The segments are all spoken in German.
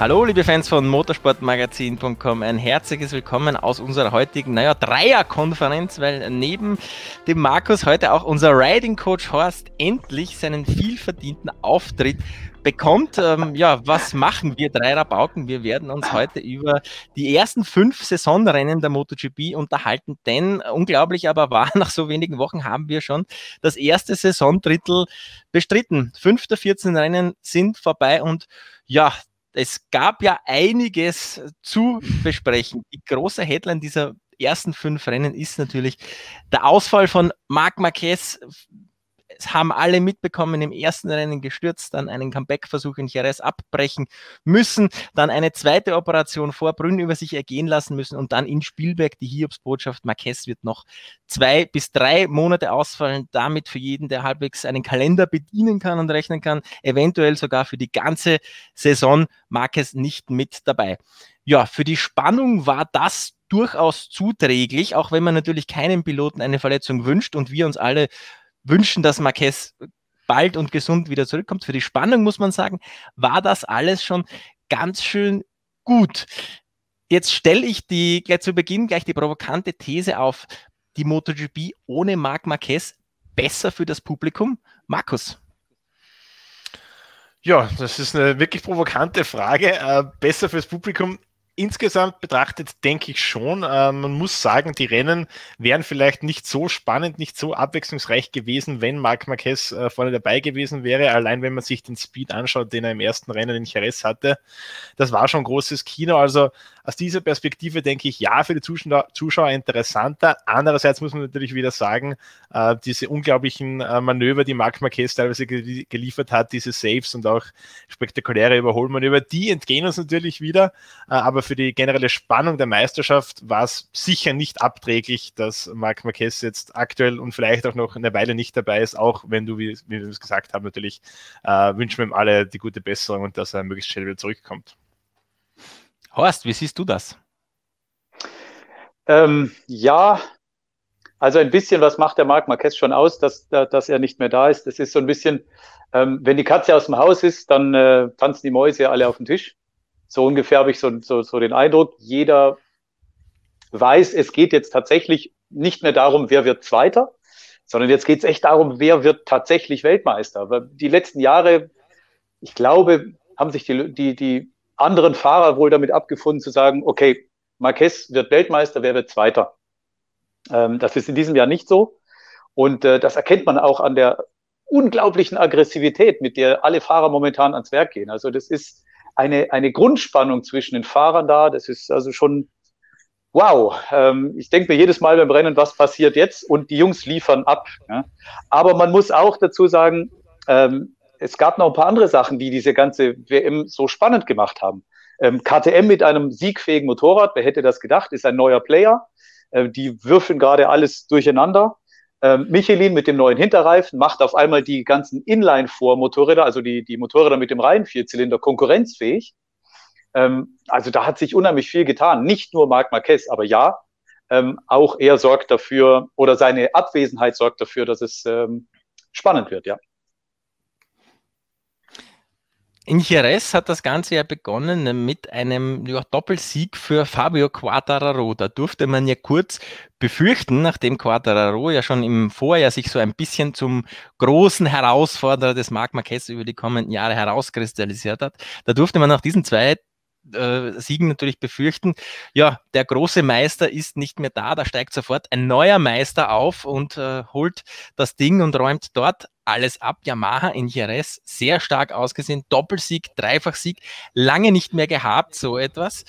Hallo, liebe Fans von motorsportmagazin.com. Ein herzliches Willkommen aus unserer heutigen, naja, Dreierkonferenz, weil neben dem Markus heute auch unser Riding Coach Horst endlich seinen vielverdienten Auftritt bekommt. Ähm, ja, was machen wir drei Rabauken? Wir werden uns heute über die ersten fünf Saisonrennen der MotoGP unterhalten, denn unglaublich aber war, nach so wenigen Wochen haben wir schon das erste Saisondrittel bestritten. Fünf der 14 Rennen sind vorbei und ja, es gab ja einiges zu besprechen. Die große Headline dieser ersten fünf Rennen ist natürlich der Ausfall von Marc Marquez. Es haben alle mitbekommen, im ersten Rennen gestürzt, dann einen Comeback-Versuch in Jerez abbrechen müssen, dann eine zweite Operation vor Brünn über sich ergehen lassen müssen und dann in Spielberg die Hiobsbotschaft, Marquez wird noch zwei bis drei Monate ausfallen, damit für jeden, der halbwegs einen Kalender bedienen kann und rechnen kann, eventuell sogar für die ganze Saison Marquez nicht mit dabei. Ja, für die Spannung war das durchaus zuträglich, auch wenn man natürlich keinem Piloten eine Verletzung wünscht und wir uns alle wünschen, dass Marquez bald und gesund wieder zurückkommt. Für die Spannung muss man sagen, war das alles schon ganz schön gut. Jetzt stelle ich die gleich zu Beginn gleich die provokante These auf, die MotoGP ohne Marc Marquez besser für das Publikum? Markus. Ja, das ist eine wirklich provokante Frage. Äh, besser fürs Publikum insgesamt betrachtet denke ich schon. Äh, man muss sagen, die Rennen wären vielleicht nicht so spannend, nicht so abwechslungsreich gewesen, wenn Marc Marquez äh, vorne dabei gewesen wäre. Allein wenn man sich den Speed anschaut, den er im ersten Rennen in Jerez hatte, das war schon großes Kino. Also aus dieser Perspektive denke ich, ja, für die Zuschauer, Zuschauer interessanter. Andererseits muss man natürlich wieder sagen, äh, diese unglaublichen äh, Manöver, die Marc Marquez teilweise ge geliefert hat, diese Saves und auch spektakuläre Überholmanöver, die entgehen uns natürlich wieder. Äh, aber für die generelle Spannung der Meisterschaft war es sicher nicht abträglich, dass Marc Marquez jetzt aktuell und vielleicht auch noch eine Weile nicht dabei ist, auch wenn du, wie, wie wir es gesagt haben, natürlich äh, wünschen wir ihm alle die gute Besserung und dass er möglichst schnell wieder zurückkommt. Horst, wie siehst du das? Ähm, ja, also ein bisschen was macht der Marc Marquez schon aus, dass, dass er nicht mehr da ist. Das ist so ein bisschen, ähm, wenn die Katze aus dem Haus ist, dann äh, tanzen die Mäuse alle auf den Tisch. So ungefähr habe ich so, so, so den Eindruck, jeder weiß, es geht jetzt tatsächlich nicht mehr darum, wer wird Zweiter, sondern jetzt geht es echt darum, wer wird tatsächlich Weltmeister. Weil die letzten Jahre, ich glaube, haben sich die, die, die anderen Fahrer wohl damit abgefunden zu sagen, okay, Marquez wird Weltmeister, wer wird Zweiter? Ähm, das ist in diesem Jahr nicht so. Und äh, das erkennt man auch an der unglaublichen Aggressivität, mit der alle Fahrer momentan ans Werk gehen. Also das ist eine, eine Grundspannung zwischen den Fahrern da. Das ist also schon wow. Ähm, ich denke mir jedes Mal beim Rennen, was passiert jetzt? Und die Jungs liefern ab. Ja. Aber man muss auch dazu sagen, ähm, es gab noch ein paar andere Sachen, die diese ganze WM so spannend gemacht haben. Ähm, KTM mit einem siegfähigen Motorrad, wer hätte das gedacht, ist ein neuer Player. Äh, die würfeln gerade alles durcheinander. Ähm, Michelin mit dem neuen Hinterreifen macht auf einmal die ganzen Inline-Vor-Motorräder, also die, die Motorräder mit dem Reihenvierzylinder, konkurrenzfähig. Ähm, also da hat sich unheimlich viel getan. Nicht nur Marc Marquez, aber ja, ähm, auch er sorgt dafür oder seine Abwesenheit sorgt dafür, dass es ähm, spannend wird, ja. In Jerez hat das Ganze ja begonnen mit einem ja, Doppelsieg für Fabio Quattararo. Da durfte man ja kurz befürchten, nachdem Quattararo ja schon im Vorjahr sich so ein bisschen zum großen Herausforderer des Marc Marquez über die kommenden Jahre herauskristallisiert hat. Da durfte man nach diesen zwei äh, Siegen natürlich befürchten, ja, der große Meister ist nicht mehr da, da steigt sofort ein neuer Meister auf und äh, holt das Ding und räumt dort alles ab. Yamaha in Jerez sehr stark ausgesehen, Doppelsieg, Dreifachsieg, lange nicht mehr gehabt, so etwas.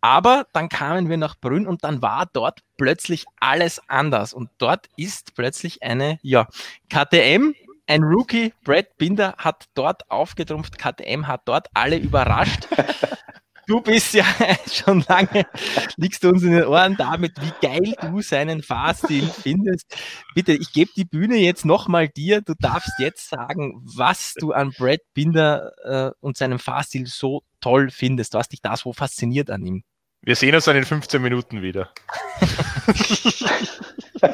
Aber dann kamen wir nach Brünn und dann war dort plötzlich alles anders. Und dort ist plötzlich eine, ja, KTM, ein Rookie, Brad Binder, hat dort aufgetrumpft. KTM hat dort alle überrascht. du bist ja schon lange, liegst du uns in den Ohren damit, wie geil du seinen Fahrstil findest. Bitte, ich gebe die Bühne jetzt nochmal dir. Du darfst jetzt sagen, was du an Brad Binder äh, und seinem Fahrstil so toll findest, was dich da so fasziniert an ihm. Wir sehen uns dann in 15 Minuten wieder.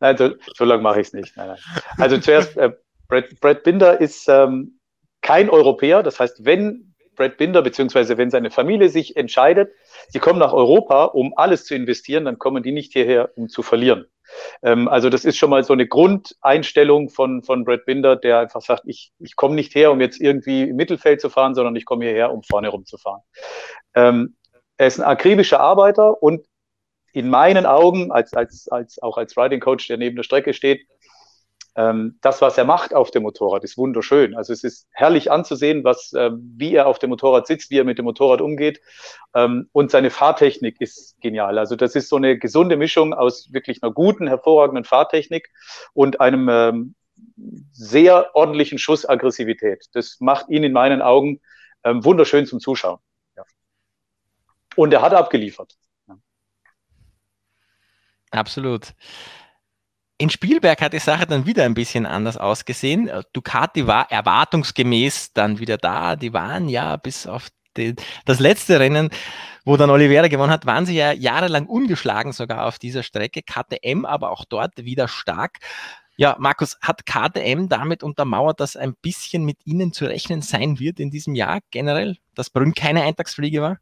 nein, so, so lange mache ich es nicht. Nein, nein. Also zuerst, äh, Brad, Brad, Binder ist ähm, kein Europäer. Das heißt, wenn Brad Binder, beziehungsweise wenn seine Familie sich entscheidet, sie kommen nach Europa, um alles zu investieren, dann kommen die nicht hierher, um zu verlieren. Ähm, also das ist schon mal so eine Grundeinstellung von, von Brad Binder, der einfach sagt, ich, ich komme nicht her, um jetzt irgendwie im Mittelfeld zu fahren, sondern ich komme hierher, um vorne rumzufahren. Ähm, er ist ein akribischer Arbeiter und in meinen Augen, als, als, als, auch als Riding Coach, der neben der Strecke steht, das, was er macht auf dem Motorrad, ist wunderschön. Also es ist herrlich anzusehen, was, äh, wie er auf dem Motorrad sitzt, wie er mit dem Motorrad umgeht. Ähm, und seine Fahrtechnik ist genial. Also das ist so eine gesunde Mischung aus wirklich einer guten, hervorragenden Fahrtechnik und einem ähm, sehr ordentlichen Schuss Aggressivität. Das macht ihn in meinen Augen ähm, wunderschön zum Zuschauen. Und er hat abgeliefert. Absolut. In Spielberg hat die Sache dann wieder ein bisschen anders ausgesehen. Ducati war erwartungsgemäß dann wieder da. Die waren ja bis auf die, das letzte Rennen, wo dann Oliveira gewonnen hat, waren sie ja jahrelang ungeschlagen sogar auf dieser Strecke. KTM aber auch dort wieder stark. Ja, Markus, hat KTM damit untermauert, dass ein bisschen mit ihnen zu rechnen sein wird in diesem Jahr generell, dass Brünn keine Eintagsfliege war?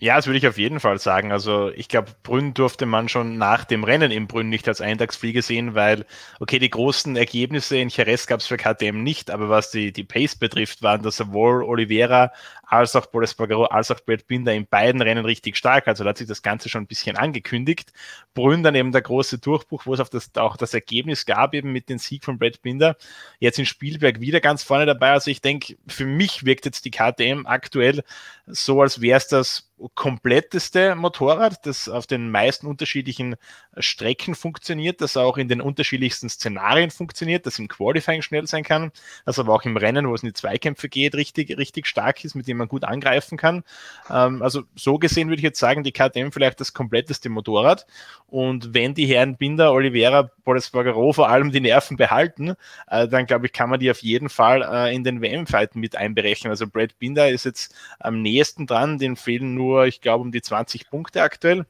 Ja, das würde ich auf jeden Fall sagen. Also ich glaube, Brünn durfte man schon nach dem Rennen in Brünn nicht als Eintagsfliege sehen, weil, okay, die großen Ergebnisse in Jerez gab es für KTM nicht, aber was die, die Pace betrifft, waren das sowohl Oliveira als auch Boris Bagaro, als auch Brad Binder in beiden Rennen richtig stark. Also da hat sich das Ganze schon ein bisschen angekündigt. Brünn dann eben der große Durchbruch, wo es auf das, auch das Ergebnis gab, eben mit dem Sieg von Brad Binder. Jetzt in Spielberg wieder ganz vorne dabei. Also ich denke, für mich wirkt jetzt die KTM aktuell so, als wäre es das kompletteste Motorrad, das auf den meisten unterschiedlichen Strecken funktioniert, das auch in den unterschiedlichsten Szenarien funktioniert, das im Qualifying schnell sein kann, das aber auch im Rennen, wo es in die Zweikämpfe geht, richtig, richtig stark ist, mit dem man gut angreifen kann. Ähm, also so gesehen würde ich jetzt sagen, die KTM vielleicht das kompletteste Motorrad. Und wenn die Herren Binder, Oliveira, Boris Borgaro vor allem die Nerven behalten, äh, dann glaube ich, kann man die auf jeden Fall äh, in den WM-Fight mit einberechnen. Also Brad Binder ist jetzt am nächsten dran, den fehlen nur ich glaube, um die 20 Punkte aktuell.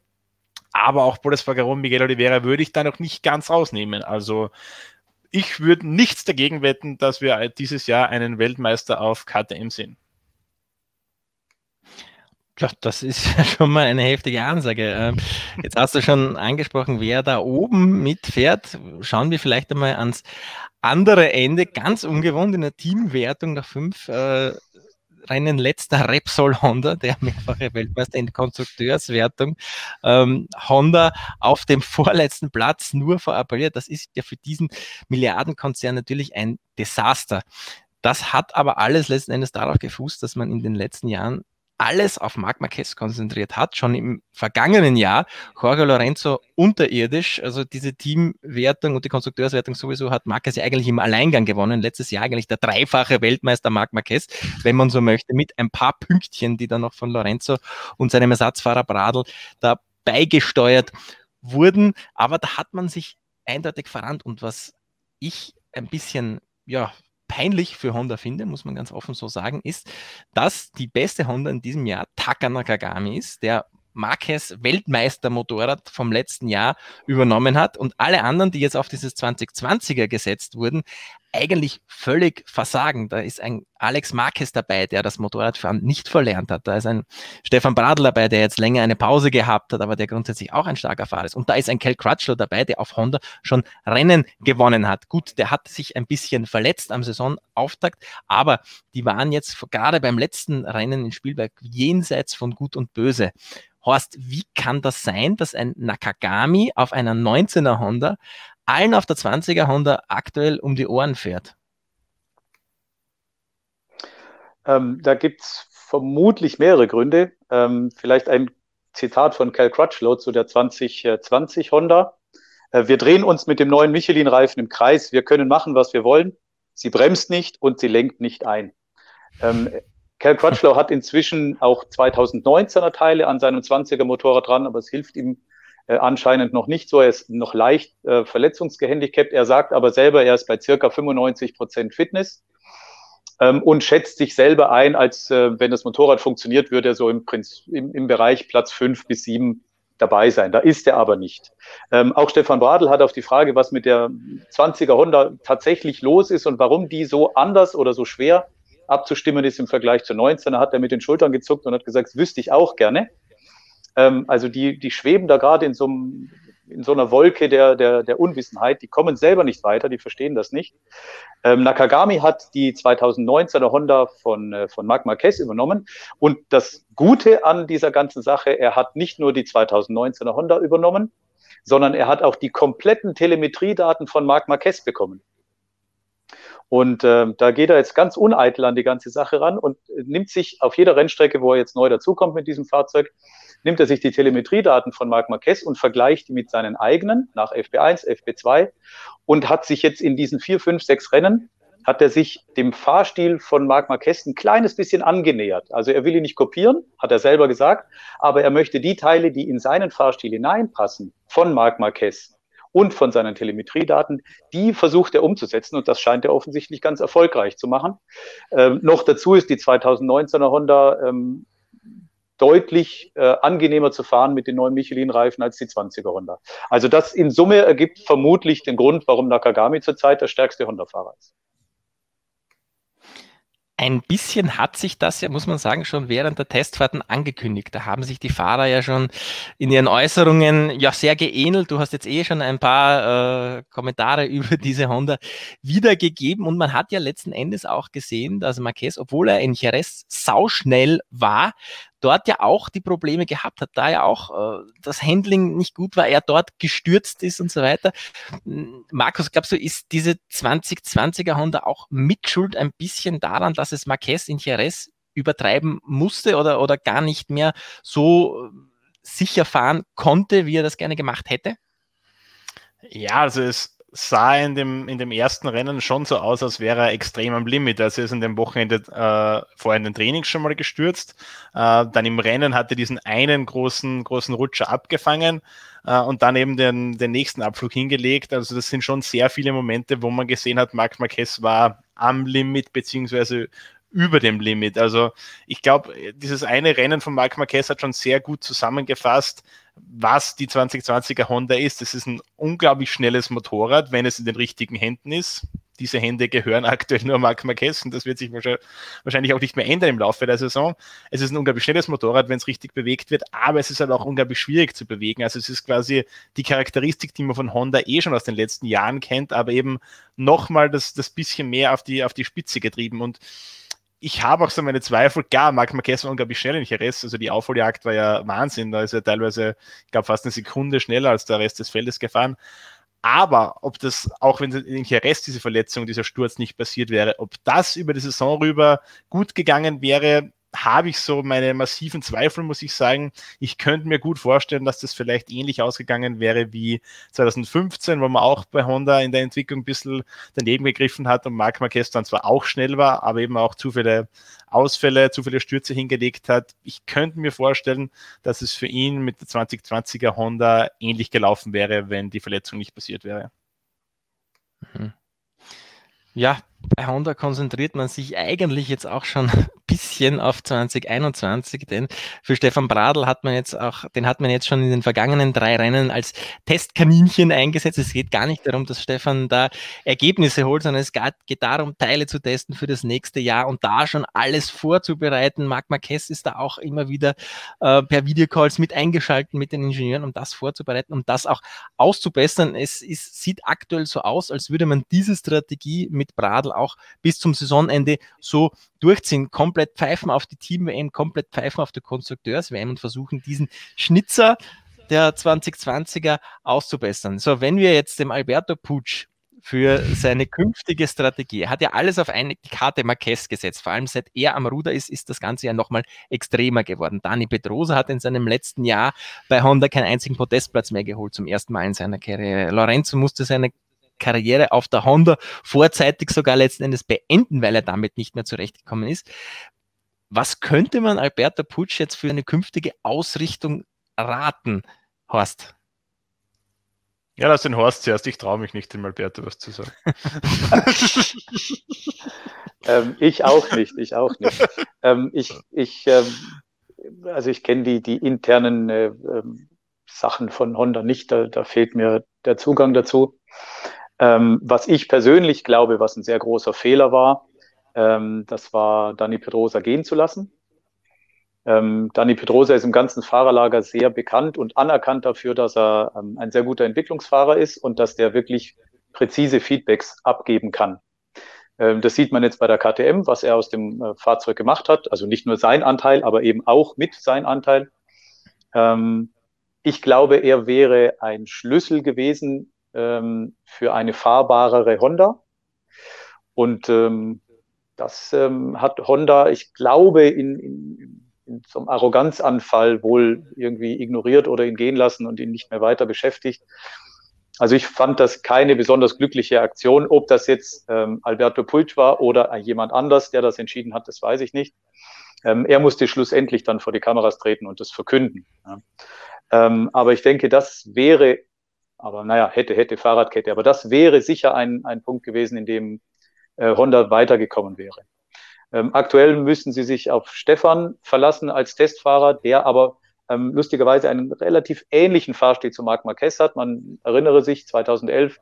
Aber auch Boris Fagaron, Miguel Oliveira würde ich da noch nicht ganz rausnehmen. Also ich würde nichts dagegen wetten, dass wir dieses Jahr einen Weltmeister auf KTM sehen. Das ist schon mal eine heftige Ansage. Ähm, jetzt hast du schon angesprochen, wer da oben mitfährt. Schauen wir vielleicht einmal ans andere Ende. Ganz ungewohnt in der Teamwertung nach fünf äh, Rennen letzter Repsol Honda, der mehrfache Weltmeister in Konstrukteurswertung. Ähm, Honda auf dem vorletzten Platz nur verappelliert. Das ist ja für diesen Milliardenkonzern natürlich ein Desaster. Das hat aber alles letzten Endes darauf gefußt, dass man in den letzten Jahren alles auf Marc Marquez konzentriert hat. Schon im vergangenen Jahr Jorge Lorenzo unterirdisch. Also diese Teamwertung und die Konstrukteurswertung sowieso hat Marquez ja eigentlich im Alleingang gewonnen. Letztes Jahr eigentlich der dreifache Weltmeister Marc Marquez, wenn man so möchte, mit ein paar Pünktchen, die dann noch von Lorenzo und seinem Ersatzfahrer Bradl da beigesteuert wurden. Aber da hat man sich eindeutig verrannt. Und was ich ein bisschen ja, peinlich für Honda finde, muss man ganz offen so sagen, ist, dass die beste Honda in diesem Jahr Taka Nakagami ist, der Marquez Weltmeister-Motorrad vom letzten Jahr übernommen hat. Und alle anderen, die jetzt auf dieses 2020er gesetzt wurden, eigentlich völlig versagen. Da ist ein Alex Marquez dabei, der das Motorradfahren nicht verlernt hat. Da ist ein Stefan Bradl dabei, der jetzt länger eine Pause gehabt hat, aber der grundsätzlich auch ein starker Fahrer ist. Und da ist ein Kel Crutchlow dabei, der auf Honda schon Rennen gewonnen hat. Gut, der hat sich ein bisschen verletzt am Saisonauftakt, aber die waren jetzt gerade beim letzten Rennen in Spielberg jenseits von Gut und Böse. Horst, wie kann das sein, dass ein Nakagami auf einer 19er Honda allen auf der 20er Honda aktuell um die Ohren fährt? Ähm, da gibt es vermutlich mehrere Gründe. Ähm, vielleicht ein Zitat von Cal Crutchlow zu der 2020 Honda. Äh, wir drehen uns mit dem neuen Michelin-Reifen im Kreis. Wir können machen, was wir wollen. Sie bremst nicht und sie lenkt nicht ein. Ähm, Cal Crutchlow hat inzwischen auch 2019er Teile an seinem 20er Motorrad dran, aber es hilft ihm äh, anscheinend noch nicht so. Er ist noch leicht äh, verletzungsgehandicapt. Er sagt aber selber, er ist bei circa 95 Prozent Fitness ähm, und schätzt sich selber ein, als äh, wenn das Motorrad funktioniert, würde er so im, Prinzip, im, im Bereich Platz fünf bis sieben dabei sein. Da ist er aber nicht. Ähm, auch Stefan Bradl hat auf die Frage, was mit der 20er Honda tatsächlich los ist und warum die so anders oder so schwer abzustimmen ist im Vergleich zu 19. Da hat er mit den Schultern gezuckt und hat gesagt, wüsste ich auch gerne. Ähm, also die, die schweben da gerade in so einem in so einer Wolke der, der, der Unwissenheit. Die kommen selber nicht weiter, die verstehen das nicht. Ähm, Nakagami hat die 2019er Honda von, äh, von Marc Marquez übernommen. Und das Gute an dieser ganzen Sache, er hat nicht nur die 2019er Honda übernommen, sondern er hat auch die kompletten Telemetriedaten von Marc Marquez bekommen. Und äh, da geht er jetzt ganz uneitel an die ganze Sache ran und nimmt sich auf jeder Rennstrecke, wo er jetzt neu dazukommt mit diesem Fahrzeug, nimmt er sich die Telemetriedaten von Marc Marquez und vergleicht die mit seinen eigenen nach FP1, FP2 und hat sich jetzt in diesen vier, fünf, sechs Rennen hat er sich dem Fahrstil von Marc Marquez ein kleines bisschen angenähert. Also er will ihn nicht kopieren, hat er selber gesagt, aber er möchte die Teile, die in seinen Fahrstil hineinpassen, von Marc Marquez und von seinen Telemetriedaten, die versucht er umzusetzen und das scheint er offensichtlich ganz erfolgreich zu machen. Ähm, noch dazu ist die 2019er Honda ähm, deutlich äh, angenehmer zu fahren mit den neuen Michelin-Reifen als die 20er Honda. Also das in Summe ergibt vermutlich den Grund, warum Nakagami zurzeit der stärkste Honda-Fahrer ist. Ein bisschen hat sich das ja, muss man sagen, schon während der Testfahrten angekündigt. Da haben sich die Fahrer ja schon in ihren Äußerungen ja sehr geähnelt. Du hast jetzt eh schon ein paar äh, Kommentare über diese Honda wiedergegeben und man hat ja letzten Endes auch gesehen, dass Marquez, obwohl er in Jerez sauschnell war, dort ja auch die Probleme gehabt hat, da ja auch äh, das Handling nicht gut war, er dort gestürzt ist und so weiter. Markus, glaubst du, ist diese 2020er Honda auch mitschuld ein bisschen daran, dass es Marquez in Jerez übertreiben musste oder, oder gar nicht mehr so sicher fahren konnte, wie er das gerne gemacht hätte? Ja, also es, sah in dem, in dem ersten Rennen schon so aus, als wäre er extrem am Limit. Also er ist in dem Wochenende äh, vorher in den Trainings schon mal gestürzt. Äh, dann im Rennen hat er diesen einen großen, großen Rutscher abgefangen äh, und dann eben den, den nächsten Abflug hingelegt. Also das sind schon sehr viele Momente, wo man gesehen hat, Marc Marquez war am Limit beziehungsweise über dem Limit. Also ich glaube, dieses eine Rennen von Marc Marquez hat schon sehr gut zusammengefasst, was die 2020er Honda ist. Das ist ein unglaublich schnelles Motorrad, wenn es in den richtigen Händen ist. Diese Hände gehören aktuell nur Marc Marquez und das wird sich wahrscheinlich auch nicht mehr ändern im Laufe der Saison. Es ist ein unglaublich schnelles Motorrad, wenn es richtig bewegt wird, aber es ist halt auch unglaublich schwierig zu bewegen. Also es ist quasi die Charakteristik, die man von Honda eh schon aus den letzten Jahren kennt, aber eben nochmal das, das bisschen mehr auf die, auf die Spitze getrieben und ich habe auch so meine Zweifel. Klar, Marc Marquez war unglaublich schnell in Jerez. Also die Aufholjagd war ja Wahnsinn. Da ist er teilweise, ich glaube, fast eine Sekunde schneller als der Rest des Feldes gefahren. Aber ob das, auch wenn in Jerez diese Verletzung, dieser Sturz nicht passiert wäre, ob das über die Saison rüber gut gegangen wäre, habe ich so meine massiven Zweifel, muss ich sagen. Ich könnte mir gut vorstellen, dass das vielleicht ähnlich ausgegangen wäre wie 2015, wo man auch bei Honda in der Entwicklung ein bisschen daneben gegriffen hat und Marc Marquez dann zwar auch schnell war, aber eben auch zu viele Ausfälle, zu viele Stürze hingelegt hat. Ich könnte mir vorstellen, dass es für ihn mit der 2020er Honda ähnlich gelaufen wäre, wenn die Verletzung nicht passiert wäre. Mhm. Ja, bei Honda konzentriert man sich eigentlich jetzt auch schon bisschen auf 2021, denn für Stefan Bradl hat man jetzt auch, den hat man jetzt schon in den vergangenen drei Rennen als Testkaninchen eingesetzt. Es geht gar nicht darum, dass Stefan da Ergebnisse holt, sondern es geht darum, Teile zu testen für das nächste Jahr und da schon alles vorzubereiten. Marc Marquez ist da auch immer wieder äh, per Videocalls mit eingeschalten mit den Ingenieuren, um das vorzubereiten, um das auch auszubessern. Es ist, sieht aktuell so aus, als würde man diese Strategie mit Bradl auch bis zum Saisonende so durchziehen. Komplett pfeifen auf die Team-WM, komplett pfeifen auf die Konstrukteurs-WM und versuchen diesen Schnitzer der 2020er auszubessern. So, wenn wir jetzt dem Alberto Pucci für seine künftige Strategie. Er hat ja alles auf eine Karte Marquez gesetzt. Vor allem seit er am Ruder ist, ist das Ganze ja nochmal extremer geworden. Dani Pedrosa hat in seinem letzten Jahr bei Honda keinen einzigen Podestplatz mehr geholt, zum ersten Mal in seiner Karriere. Lorenzo musste seine Karriere auf der Honda vorzeitig sogar letzten Endes beenden, weil er damit nicht mehr zurechtgekommen ist. Was könnte man Alberto Putsch jetzt für eine künftige Ausrichtung raten, Horst? Ja, lass den Horst zuerst. Ich traue mich nicht, dem Alberto was zu sagen. ähm, ich auch nicht, ich auch nicht. Ähm, ich, ich, ähm, also ich kenne die, die internen äh, ähm, Sachen von Honda nicht, da, da fehlt mir der Zugang dazu. Ähm, was ich persönlich glaube, was ein sehr großer Fehler war, Ähm, das war Dani Pedrosa gehen zu lassen. Ähm, Dani Pedrosa ist im ganzen Fahrerlager sehr bekannt und anerkannt dafür, dass er ähm, ein sehr guter Entwicklungsfahrer ist und dass der wirklich präzise Feedbacks abgeben kann. Ähm, das sieht man jetzt bei der KTM, was er aus dem äh, Fahrzeug gemacht hat. Also nicht nur sein Anteil, aber eben auch mit sein Anteil. Ähm, ich glaube, er wäre ein Schlüssel gewesen ähm, für eine fahrbarere Honda. Und das hat Honda, ich glaube, in, in, in so einem Arroganzanfall wohl irgendwie ignoriert oder ihn gehen lassen und ihn nicht mehr weiter beschäftigt. Also ich fand das keine besonders glückliche Aktion. Ob das jetzt ähm, Alberto Puig war oder jemand anders, der das entschieden hat, das weiß ich nicht. Ähm, er musste schlussendlich dann vor die Kameras treten und das verkünden. Ja. Ähm, aber ich denke, das wäre, aber naja, hätte, hätte Fahrradkette, aber das wäre sicher ein, ein Punkt gewesen, in dem äh, Honda weitergekommen wäre. Ähm, aktuell müssen sie sich auf Stefan verlassen als Testfahrer, der aber ähm, lustigerweise einen relativ ähnlichen Fahrstil zu Marc Marquez hat. Man erinnere sich, 2011,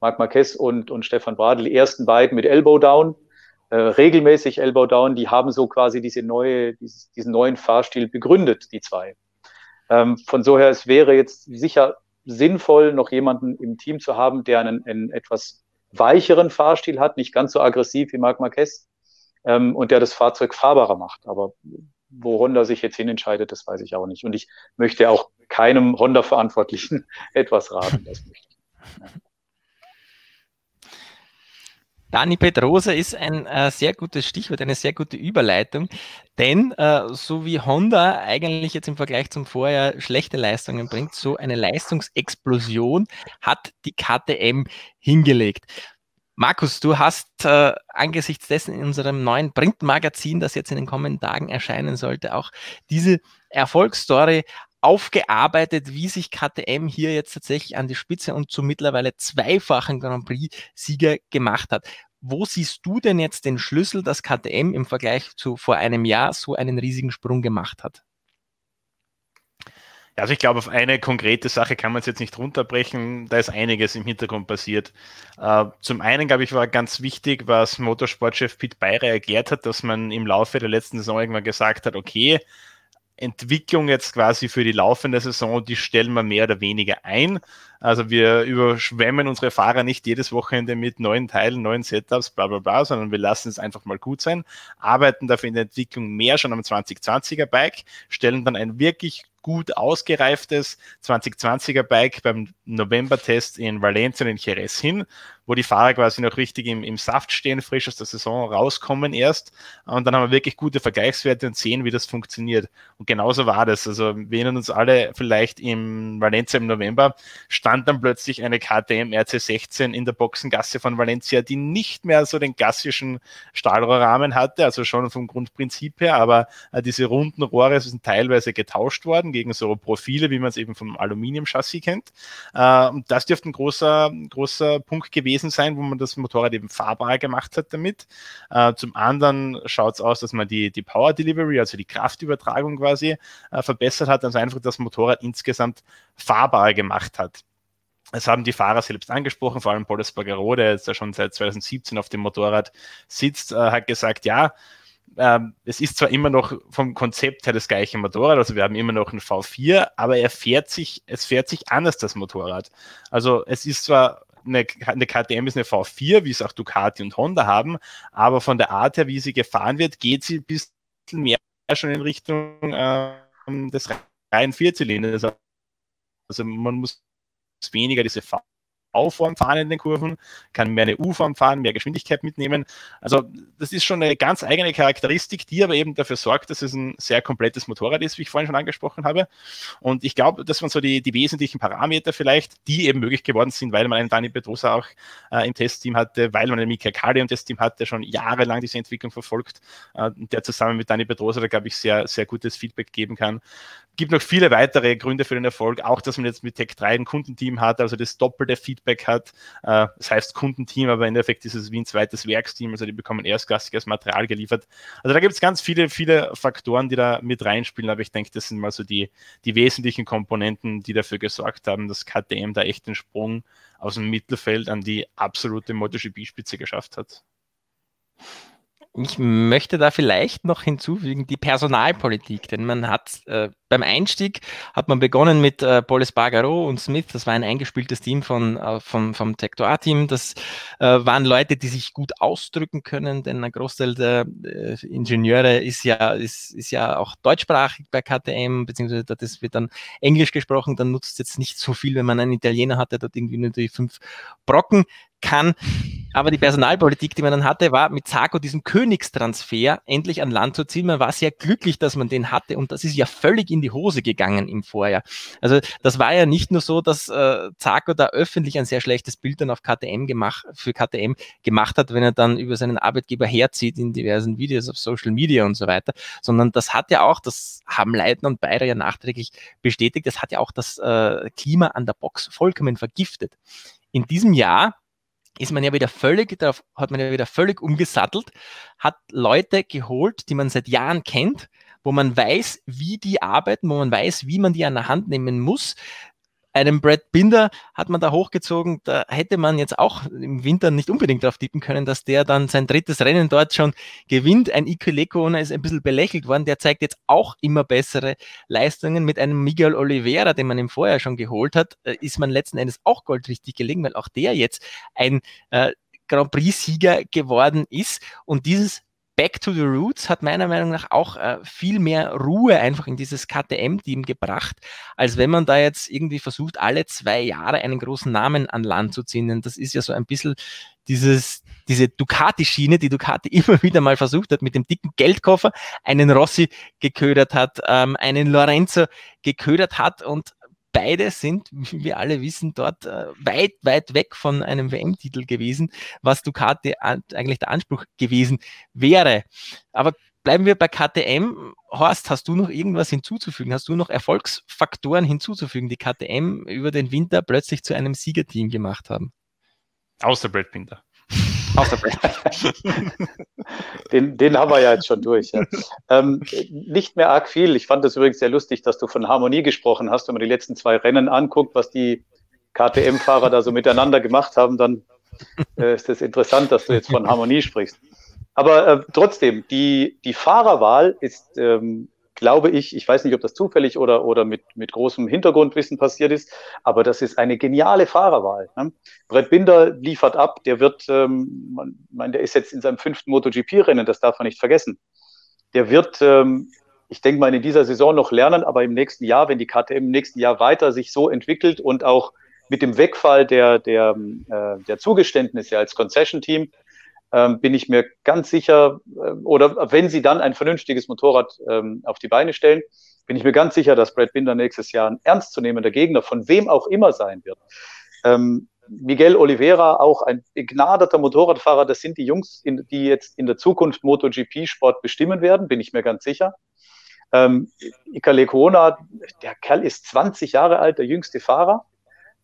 Marc Marquez und, und Stefan Bradl, die ersten beiden mit Elbow Down, äh, regelmäßig Elbow Down, die haben so quasi diese neue, dieses, diesen neuen Fahrstil begründet, die zwei. Ähm, von so her, es wäre jetzt sicher sinnvoll, noch jemanden im Team zu haben, der einen, einen etwas weicheren Fahrstil hat, nicht ganz so aggressiv wie Marc Marquez ähm, und der das Fahrzeug fahrbarer macht. Aber wo Honda sich jetzt hinentscheidet, das weiß ich auch nicht. Und ich möchte auch keinem Honda-Verantwortlichen etwas raten. Das möchte ich. Dani Pedrosa ist ein äh, sehr gutes Stichwort, eine sehr gute Überleitung, denn äh, so wie Honda eigentlich jetzt im Vergleich zum Vorjahr schlechte Leistungen bringt, so eine Leistungsexplosion hat die KTM hingelegt. Markus, du hast äh, angesichts dessen in unserem neuen Printmagazin, das jetzt in den kommenden Tagen erscheinen sollte, auch diese Erfolgsstory aufgearbeitet, wie sich KTM hier jetzt tatsächlich an die Spitze und zum mittlerweile zweifachen Grand Prix-Sieger gemacht hat. Wo siehst du denn jetzt den Schlüssel, dass KTM im Vergleich zu vor einem Jahr so einen riesigen Sprung gemacht hat? Also ich glaube, auf eine konkrete Sache kann man es jetzt nicht runterbrechen. Da ist einiges im Hintergrund passiert. Äh, zum einen, glaube ich, war ganz wichtig, was Motorsportchef Pete Beirer erklärt hat, dass man im Laufe der letzten Saison irgendwann gesagt hat, okay, Entwicklung jetzt quasi für die laufende Saison, die stellen wir mehr oder weniger ein. Also wir überschwemmen unsere Fahrer nicht jedes Wochenende mit neuen Teilen, neuen Setups, bla bla bla, sondern wir lassen es einfach mal gut sein, arbeiten dafür in der Entwicklung mehr schon am 2020er Bike, stellen dann ein wirklich gut ausgereiftes 2020er Bike beim November-Test in Valencia in Jerez hin, wo die Fahrer quasi noch richtig im, im Saft stehen, frisch aus der Saison rauskommen erst. Und dann haben wir wirklich gute Vergleichswerte und sehen, wie das funktioniert. Und genauso war das. Also wir erinnern uns alle vielleicht im Valencia im November, stand dann plötzlich eine KTM RC16 in der Boxengasse von Valencia, die nicht mehr so den klassischen Stahlrohrrahmen hatte, also schon vom Grundprinzip her, aber äh, diese runden Rohre sind teilweise getauscht worden gegen so Profile, wie man es eben vom Aluminium-Chassis kennt. Äh, und das dürfte ein großer, großer Punkt gewesen sein, wo man das Motorrad eben fahrbar gemacht hat damit. Äh, zum anderen schaut es aus, dass man die, die Power Delivery, also die Kraftübertragung quasi äh, verbessert hat, also einfach das Motorrad insgesamt fahrbar gemacht hat. Das haben die Fahrer selbst angesprochen, vor allem Paul Espargaro, der jetzt ja schon seit 2017 auf dem Motorrad sitzt, äh, hat gesagt, ja, ähm, es ist zwar immer noch vom Konzept her das gleiche Motorrad, also wir haben immer noch ein V4, aber er fährt sich, es fährt sich anders, das Motorrad. Also es ist zwar eine, eine KTM ist eine V4, wie es auch Ducati und Honda haben, aber von der Art her, wie sie gefahren wird, geht sie ein bisschen mehr schon in Richtung ähm, des reinen Vierzylinders. Also man muss weniger diese V V-Form fahren in den Kurven, kann mehr eine U-Form fahren, mehr Geschwindigkeit mitnehmen. Also das ist schon eine ganz eigene Charakteristik, die aber eben dafür sorgt, dass es ein sehr komplettes Motorrad ist, wie ich vorhin schon angesprochen habe. Und ich glaube, das waren so die, die wesentlichen Parameter vielleicht, die eben möglich geworden sind, weil man einen Dani Pedrosa auch äh, im Testteam hatte, weil man einen Mika Kali im Testteam hatte, der schon jahrelang diese Entwicklung verfolgt, äh, der zusammen mit Dani Pedrosa da, glaube ich, sehr, sehr gutes Feedback geben kann gibt noch viele weitere Gründe für den Erfolg, auch dass man jetzt mit Tech 3 ein Kundenteam hat, also das doppelte Feedback hat. Äh, das heißt Kundenteam, aber im Endeffekt ist es wie ein zweites Werksteam, also die bekommen erstklassiges Material geliefert. Also da gibt es ganz viele, viele Faktoren, die da mit reinspielen, aber ich denke, das sind mal so die, die wesentlichen Komponenten, die dafür gesorgt haben, dass KTM da echt den Sprung aus dem Mittelfeld an die absolute MotoGP-Spitze geschafft hat. Ich möchte da vielleicht noch hinzufügen die Personalpolitik, denn man hat äh, beim Einstieg hat man begonnen mit äh, Paul Spargaro und Smith, das war ein eingespieltes Team von, äh, vom, vom Tector A-Team. Das äh, waren Leute, die sich gut ausdrücken können, denn ein Großteil der äh, Ingenieure ist ja, ist, ist ja auch deutschsprachig bei KTM, beziehungsweise das wird dann Englisch gesprochen, dann nutzt es jetzt nicht so viel, wenn man einen Italiener hat, der dort irgendwie nur die fünf Brocken kann. Aber die Personalpolitik, die man dann hatte, war mit Zarko diesen Königstransfer endlich an Land zu ziehen. Man war sehr glücklich, dass man den hatte und das ist ja völlig in die Hose gegangen im Vorjahr. Also das war ja nicht nur so, dass äh, Zarko da öffentlich ein sehr schlechtes Bild dann auf KTM gemacht, für KTM gemacht hat, wenn er dann über seinen Arbeitgeber herzieht in diversen Videos auf Social Media und so weiter, sondern das hat ja auch, das haben Leitner und Beider ja nachträglich bestätigt, das hat ja auch das äh, Klima an der Box vollkommen vergiftet. In diesem Jahr ist man ja wieder völlig, darauf hat man ja wieder völlig umgesattelt, hat Leute geholt, die man seit Jahren kennt, wo man weiß, wie die arbeiten, wo man weiß, wie man die an der Hand nehmen muss, einem Brad Binder hat man da hochgezogen, da hätte man jetzt auch im Winter nicht unbedingt drauf tippen können, dass der dann sein drittes Rennen dort schon gewinnt. Ein Ike ist ein bisschen belächelt worden, der zeigt jetzt auch immer bessere Leistungen. Mit einem Miguel Oliveira, den man im Vorjahr schon geholt hat, äh, ist man letzten Endes auch goldrichtig gelegen, weil auch der jetzt ein äh, Grand Prix-Sieger geworden ist. Und dieses Back to the Roots hat meiner Meinung nach auch äh, viel mehr Ruhe einfach in dieses KTM-Team gebracht, als wenn man da jetzt irgendwie versucht, alle zwei Jahre einen großen Namen an Land zu ziehen. Denn das ist ja so ein bisschen dieses, diese Ducati-Schiene, die Ducati immer wieder mal versucht hat, mit dem dicken Geldkoffer einen Rossi geködert hat, ähm, einen Lorenzo geködert hat und beide sind, wie wir alle wissen, dort äh, weit, weit weg von einem WM-Titel gewesen, was Ducati eigentlich der Anspruch gewesen wäre. Aber bleiben wir bei KTM. Horst, hast du noch irgendwas hinzuzufügen? Hast du noch Erfolgsfaktoren hinzuzufügen, die KTM über den Winter plötzlich zu einem Siegerteam gemacht haben? Außer Brad Binder. Außer den, den haben wir ja jetzt schon durch. Ja. Ähm, nicht mehr arg viel. Ich fand es übrigens sehr lustig, dass du von Harmonie gesprochen hast. Wenn man die letzten zwei Rennen anguckt, was die KTM-Fahrer da so miteinander gemacht haben, dann äh, ist es das interessant, dass du jetzt von Harmonie sprichst. Aber äh, trotzdem, die, die Fahrerwahl ist ähm, glaube ich, ich weiß nicht, ob das zufällig oder, oder mit, mit großem Hintergrundwissen passiert ist, aber das ist eine geniale Fahrerwahl. Ne? Brett Binder liefert ab, der wird, ähm, man, man, der ist jetzt in seinem fünften MotoGP-Rennen, das darf man nicht vergessen. Der wird, ähm, ich denke mal, in dieser Saison noch lernen, aber im nächsten Jahr, wenn die KTM im nächsten Jahr weiter sich so entwickelt und auch mit dem Wegfall der, der, äh, der Zugeständnisse als Concession-Team, ähm, bin ich mir ganz sicher, äh, oder wenn sie dann ein vernünftiges Motorrad ähm, auf die Beine stellen, bin ich mir ganz sicher, dass Brad Binder nächstes Jahr ein ernstzunehmender Gegner von wem auch immer sein wird. Ähm, Miguel Oliveira, auch ein begnadeter Motorradfahrer, das sind die Jungs, in, die jetzt in der Zukunft MotoGP-Sport bestimmen werden, bin ich mir ganz sicher. Ähm, Ikale Kona, der Kerl ist 20 Jahre alt, der jüngste Fahrer.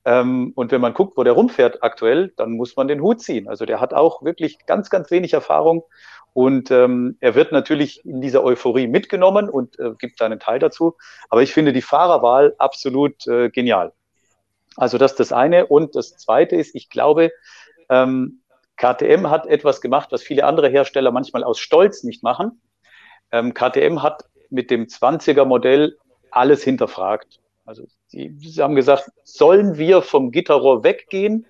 Ähm, und wenn man guckt, wo der rumfährt aktuell, dann muss man den Hut ziehen. Also der hat auch wirklich ganz, ganz wenig Erfahrung und ähm, er wird natürlich in dieser Euphorie mitgenommen und äh, gibt seinen Teil dazu. Aber ich finde die Fahrerwahl absolut äh, genial. Also das ist das eine. Und das zweite ist, ich glaube, ähm, KTM hat etwas gemacht, was viele andere Hersteller manchmal aus Stolz nicht machen. Ähm, KTM hat mit dem 20er Modell alles hinterfragt. Also Sie, Sie haben gesagt, sollen wir vom Gitterrohr weggehen?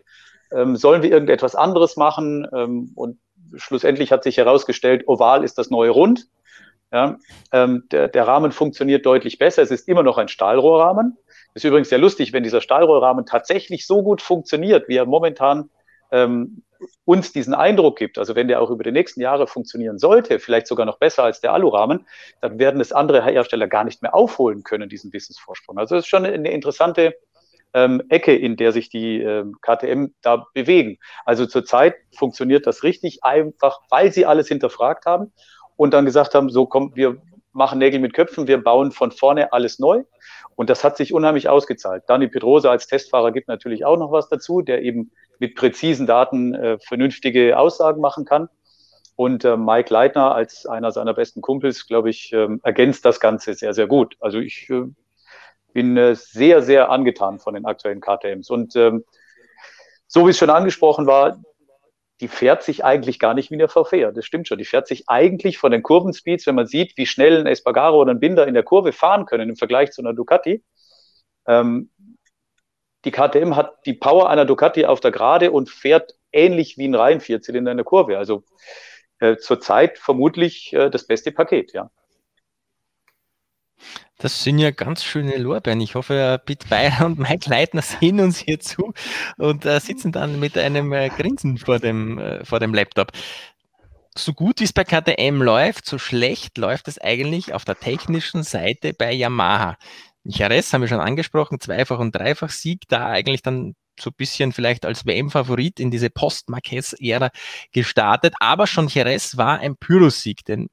Ähm, sollen wir irgendetwas anderes machen? Ähm, und schlussendlich hat sich herausgestellt, oval ist das neue Rund. Ja, ähm, der, der Rahmen funktioniert deutlich besser. Es ist immer noch ein Stahlrohrrahmen. Ist übrigens sehr lustig, wenn dieser Stahlrohrrahmen tatsächlich so gut funktioniert, wie er momentan ähm, uns diesen Eindruck gibt, also wenn der auch über die nächsten Jahre funktionieren sollte, vielleicht sogar noch besser als der Alurahmen, dann werden es andere Hersteller gar nicht mehr aufholen können, diesen Wissensvorsprung. Also es ist schon eine interessante ähm, Ecke, in der sich die ähm, KTM da bewegen. Also zurzeit funktioniert das richtig einfach, weil sie alles hinterfragt haben und dann gesagt haben, so kommt, wir machen Nägel mit Köpfen, wir bauen von vorne alles neu. Und das hat sich unheimlich ausgezahlt. Dani Pedrosa als Testfahrer gibt natürlich auch noch was dazu, der eben mit präzisen Daten äh, vernünftige Aussagen machen kann. Und äh, Mike Leitner als einer seiner besten Kumpels, glaube ich, äh, ergänzt das Ganze sehr, sehr gut. Also ich äh, bin äh, sehr, sehr angetan von den aktuellen KTMs. Und ähm, so wie es schon angesprochen war, die fährt sich eigentlich gar nicht wie eine VV. Das stimmt schon. Die fährt sich eigentlich von den Kurvenspeeds, wenn man sieht, wie schnell ein Espargaro oder ein Binder in der Kurve fahren können im Vergleich zu einer Ducati. Ähm, die KTM hat die Power einer Ducati auf der Gerade und fährt ähnlich wie ein Reihenvierzylinder in der Kurve. Also äh, zurzeit vermutlich äh, das beste Paket, ja. Das sind ja ganz schöne Lorbeeren. Ich hoffe, Pete Bayer und Mike Leitner sehen uns hier zu und äh, sitzen dann mit einem äh, Grinsen vor dem, äh, vor dem Laptop. So gut wie es bei KTM läuft, so schlecht läuft es eigentlich auf der technischen Seite bei Yamaha. Jerez haben wir schon angesprochen, Zweifach- und Dreifach-Sieg, da eigentlich dann so ein bisschen vielleicht als WM-Favorit in diese Post-Marquez-Ära gestartet. Aber schon Jerez war ein Pyrrhus-Sieg, denn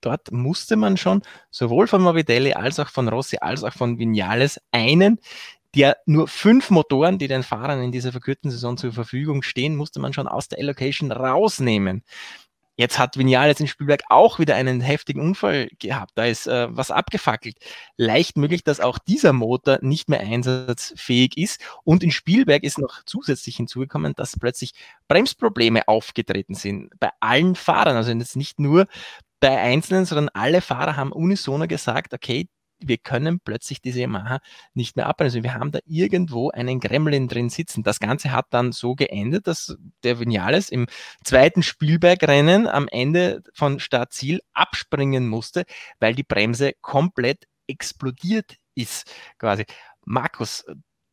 dort musste man schon sowohl von Morbidelli als auch von Rossi als auch von Vinales einen, der nur fünf Motoren, die den Fahrern in dieser verkürzten Saison zur Verfügung stehen, musste man schon aus der Allocation rausnehmen. Jetzt hat Vinales in Spielberg auch wieder einen heftigen Unfall gehabt. Da ist äh, was abgefackelt. Leicht möglich, dass auch dieser Motor nicht mehr einsatzfähig ist. Und in Spielberg ist noch zusätzlich hinzugekommen, dass plötzlich Bremsprobleme aufgetreten sind bei allen Fahrern. Also jetzt nicht nur bei Einzelnen, sondern alle Fahrer haben unisono gesagt, okay, wir können plötzlich diese Yamaha nicht mehr abbremsen. Also wir haben da irgendwo einen Gremlin drin sitzen. Das Ganze hat dann so geendet, dass der Vinales im zweiten Spielbergrennen am Ende von Startziel abspringen musste, weil die Bremse komplett explodiert ist, quasi. Markus,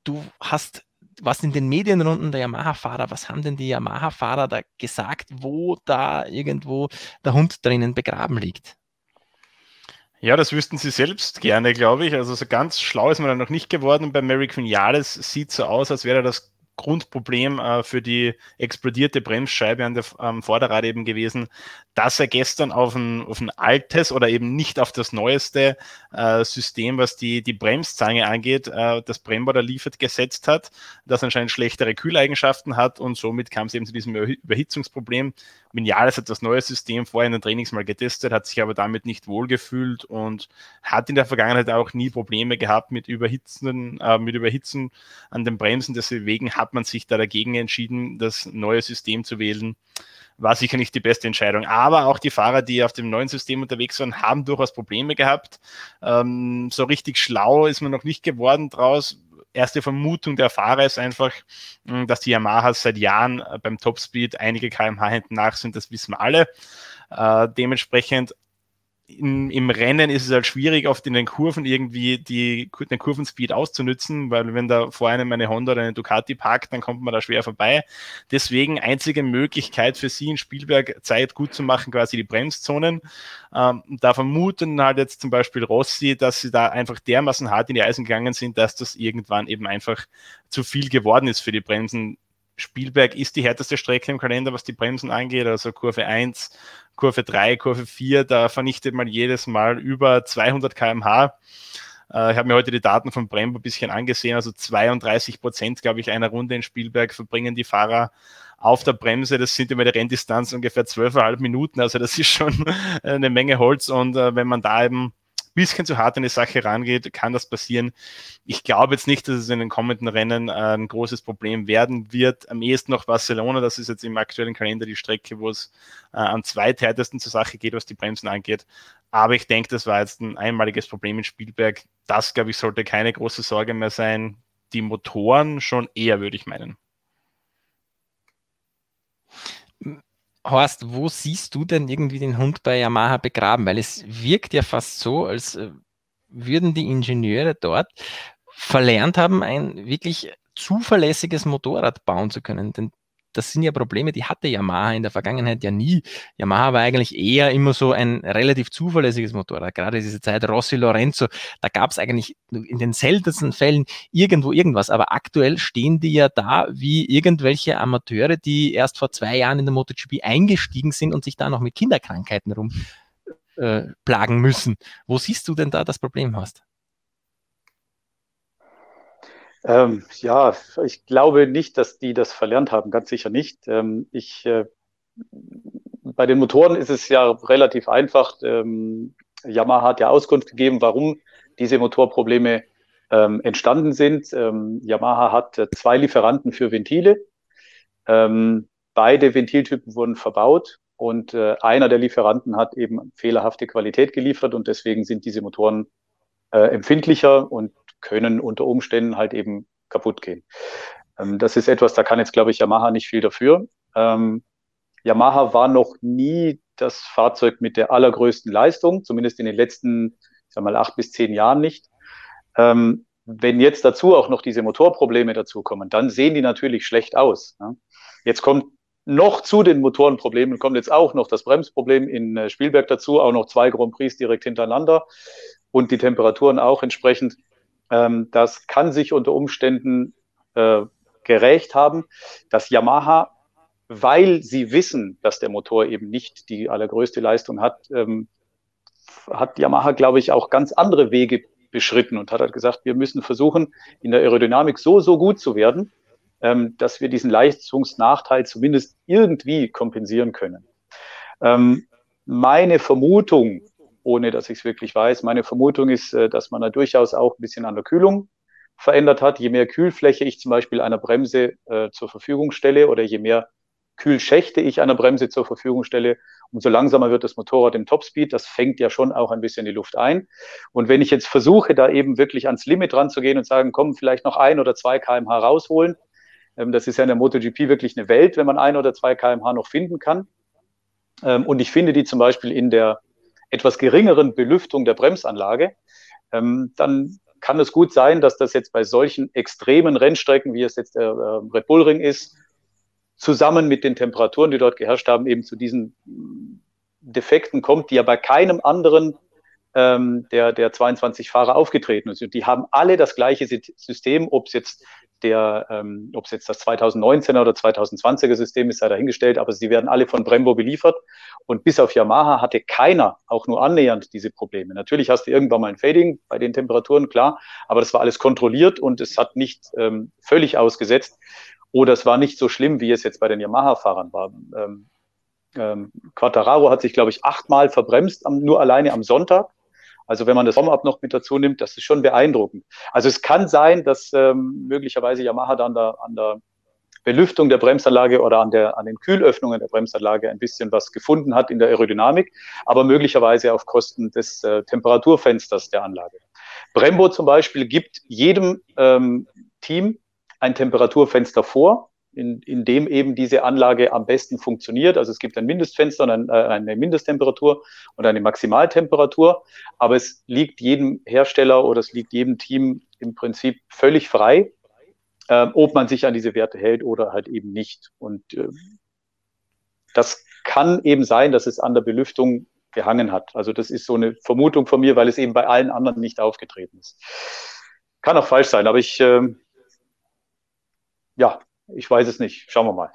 du hast was in den Medienrunden der Yamaha-Fahrer, was haben denn die Yamaha-Fahrer da gesagt, wo da irgendwo der Hund drinnen begraben liegt? Ja, das wüssten sie selbst gerne, glaube ich. Also so ganz schlau ist man dann noch nicht geworden. Bei Mary Quinales sieht so aus, als wäre das Grundproblem äh, für die explodierte Bremsscheibe an der ähm, Vorderrad eben gewesen, dass er gestern auf ein, auf ein altes oder eben nicht auf das neueste äh, System, was die, die Bremszange angeht, äh, das Bremboder liefert, gesetzt hat, das anscheinend schlechtere Kühleigenschaften hat und somit kam es eben zu diesem Überhitzungsproblem. Vinales hat das neue System vorher in den Trainings mal getestet, hat sich aber damit nicht wohlgefühlt und hat in der Vergangenheit auch nie Probleme gehabt mit Überhitzen, äh, mit Überhitzen an den Bremsen. Deswegen hat man sich da dagegen entschieden, das neue System zu wählen war sicher nicht die beste Entscheidung. Aber auch die Fahrer, die auf dem neuen System unterwegs waren, haben durchaus Probleme gehabt. Ähm, so richtig schlau ist man noch nicht geworden draus. Erste Vermutung der Fahrer ist einfach, hm, dass die Yamahas seit Jahren äh, beim Topspeed einige kmh hinten nach sind, das wissen wir alle. Äh, dementsprechend in, im Rennen ist es halt schwierig, oft in den Kurven irgendwie die, den Kurvenspeed auszunützen, weil wenn da vor einem eine Honda oder eine Ducati parkt, dann kommt man da schwer vorbei. Deswegen einzige Möglichkeit für sie in Spielberg Zeit gut zu machen, quasi die Bremszonen. Ähm, da vermuten halt jetzt zum Beispiel Rossi, dass sie da einfach dermaßen hart in die Eisen gegangen sind, dass das irgendwann eben einfach zu viel geworden ist für die Bremsen. Spielberg ist die härteste Strecke im Kalender, was die Bremsen angeht, also Kurve 1, Kurve 3, Kurve 4, da vernichtet man jedes Mal über 200 km/h. Äh, ich habe mir heute die Daten von Brembo ein bisschen angesehen, also 32 Prozent, glaube ich, einer Runde in Spielberg verbringen die Fahrer auf der Bremse. Das sind immer der Renndistanz ungefähr 12,5 Minuten, also das ist schon eine Menge Holz und äh, wenn man da eben bisschen zu hart an die Sache rangeht, kann das passieren. Ich glaube jetzt nicht, dass es in den kommenden Rennen äh, ein großes Problem werden wird. Am ehesten noch Barcelona, das ist jetzt im aktuellen Kalender die Strecke, wo es äh, am zweithärtesten zur Sache geht, was die Bremsen angeht. Aber ich denke, das war jetzt ein einmaliges Problem in Spielberg. Das, glaube ich, sollte keine große Sorge mehr sein. Die Motoren schon eher, würde ich meinen. Horst, wo siehst du denn irgendwie den Hund bei Yamaha begraben? Weil es wirkt ja fast so, als äh, würden die Ingenieure dort verlernt haben, ein wirklich zuverlässiges Motorrad bauen zu können. Denn das sind ja Probleme, die hatte Yamaha in der Vergangenheit ja nie. Yamaha war eigentlich eher immer so ein relativ zuverlässiges Motorrad. Gerade diese Zeit Rossi Lorenzo, da gab es eigentlich in den seltensten Fällen irgendwo irgendwas. Aber aktuell stehen die ja da wie irgendwelche Amateure, die erst vor zwei Jahren in der MotoGP eingestiegen sind und sich da noch mit Kinderkrankheiten rumplagen äh, müssen. Wo siehst du denn da das Problem hast? Ähm, ja, ich glaube nicht, dass die das verlernt haben, ganz sicher nicht. Ähm, ich, äh, bei den Motoren ist es ja relativ einfach. Ähm, Yamaha hat ja Auskunft gegeben, warum diese Motorprobleme ähm, entstanden sind. Ähm, Yamaha hat äh, zwei Lieferanten für Ventile. Ähm, beide Ventiltypen wurden verbaut und äh, einer der Lieferanten hat eben fehlerhafte Qualität geliefert und deswegen sind diese Motoren äh, empfindlicher und können unter Umständen halt eben kaputt gehen. Ähm, das ist etwas, da kann jetzt, glaube ich, Yamaha nicht viel dafür. Ähm, Yamaha war noch nie das Fahrzeug mit der allergrößten Leistung, zumindest in den letzten, ich sag mal, acht bis zehn Jahren nicht. Ähm, wenn jetzt dazu auch noch diese Motorprobleme dazukommen, dann sehen die natürlich schlecht aus. Ja. Jetzt kommt noch zu den Motorenproblemen kommt jetzt auch noch das Bremsproblem in äh, Spielberg dazu, auch noch zwei Grand Prix direkt hintereinander und die Temperaturen auch entsprechend. Ähm, das kann sich unter Umständen äh, gerecht haben, dass Yamaha, weil sie wissen, dass der Motor eben nicht die allergrößte Leistung hat, ähm, hat Yamaha, glaube ich, auch ganz andere Wege beschritten und hat halt gesagt, wir müssen versuchen, in der Aerodynamik so, so gut zu werden, ähm, dass wir diesen Leistungsnachteil zumindest irgendwie kompensieren können. Ähm, meine Vermutung, ohne dass ich es wirklich weiß, meine Vermutung ist, äh, dass man da durchaus auch ein bisschen an der Kühlung verändert hat. Je mehr Kühlfläche ich zum Beispiel einer Bremse äh, zur Verfügung stelle oder je mehr Kühlschächte ich einer Bremse zur Verfügung stelle, umso langsamer wird das Motorrad im Topspeed. Das fängt ja schon auch ein bisschen die Luft ein. Und wenn ich jetzt versuche, da eben wirklich ans Limit ranzugehen und sagen, komm, vielleicht noch ein oder zwei kmh rausholen, ähm, das ist ja in der MotoGP wirklich eine Welt, wenn man ein oder zwei kmh noch finden kann. Ähm, und ich finde die zum Beispiel in der etwas geringeren Belüftung der Bremsanlage, ähm, dann kann es gut sein, dass das jetzt bei solchen extremen Rennstrecken, wie es jetzt der äh, Red Bull Ring ist, zusammen mit den Temperaturen, die dort geherrscht haben, eben zu diesen Defekten kommt, die ja bei keinem anderen ähm, der, der 22 Fahrer aufgetreten ist. Und die haben alle das gleiche System, ob es jetzt der, ähm, ob es jetzt das 2019er oder 2020er System ist, sei dahingestellt, aber sie werden alle von Brembo beliefert. Und bis auf Yamaha hatte keiner auch nur annähernd diese Probleme. Natürlich hast du irgendwann mal ein Fading bei den Temperaturen, klar, aber das war alles kontrolliert und es hat nicht ähm, völlig ausgesetzt. Oder es war nicht so schlimm, wie es jetzt bei den Yamaha-Fahrern war. Ähm, ähm, Quattararo hat sich, glaube ich, achtmal verbremst, am, nur alleine am Sonntag. Also wenn man das Warm-up noch mit dazu nimmt, das ist schon beeindruckend. Also es kann sein, dass ähm, möglicherweise Yamaha dann da an der Belüftung der Bremsanlage oder an, der, an den Kühlöffnungen der Bremsanlage ein bisschen was gefunden hat in der Aerodynamik, aber möglicherweise auf Kosten des äh, Temperaturfensters der Anlage. Brembo zum Beispiel gibt jedem ähm, Team ein Temperaturfenster vor, in, in dem eben diese Anlage am besten funktioniert. Also es gibt ein Mindestfenster und ein, äh, eine Mindesttemperatur und eine Maximaltemperatur, aber es liegt jedem Hersteller oder es liegt jedem Team im Prinzip völlig frei, äh, ob man sich an diese Werte hält oder halt eben nicht. Und äh, das kann eben sein, dass es an der Belüftung gehangen hat. Also das ist so eine Vermutung von mir, weil es eben bei allen anderen nicht aufgetreten ist. Kann auch falsch sein, aber ich, äh, ja, ich weiß es nicht. Schauen wir mal.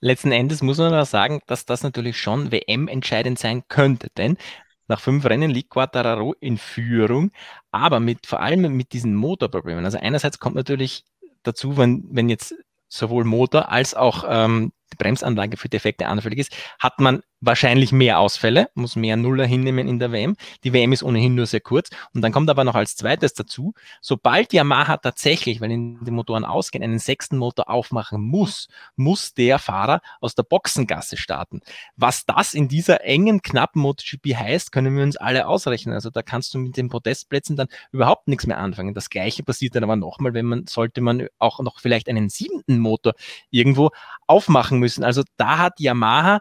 Letzten Endes muss man aber sagen, dass das natürlich schon WM-entscheidend sein könnte, denn nach fünf Rennen liegt Quattararo in Führung, aber mit, vor allem mit diesen Motorproblemen. Also einerseits kommt natürlich dazu, wenn, wenn jetzt sowohl Motor als auch ähm, die Bremsanlage für Defekte anfällig ist, hat man wahrscheinlich mehr Ausfälle, muss mehr Nuller hinnehmen in der WM. Die WM ist ohnehin nur sehr kurz. Und dann kommt aber noch als zweites dazu, sobald Yamaha tatsächlich, weil in den Motoren ausgehen, einen sechsten Motor aufmachen muss, muss der Fahrer aus der Boxengasse starten. Was das in dieser engen, knappen MotoGP heißt, können wir uns alle ausrechnen. Also da kannst du mit den Podestplätzen dann überhaupt nichts mehr anfangen. Das gleiche passiert dann aber nochmal, wenn man, sollte man auch noch vielleicht einen siebten Motor irgendwo aufmachen müssen. Also da hat Yamaha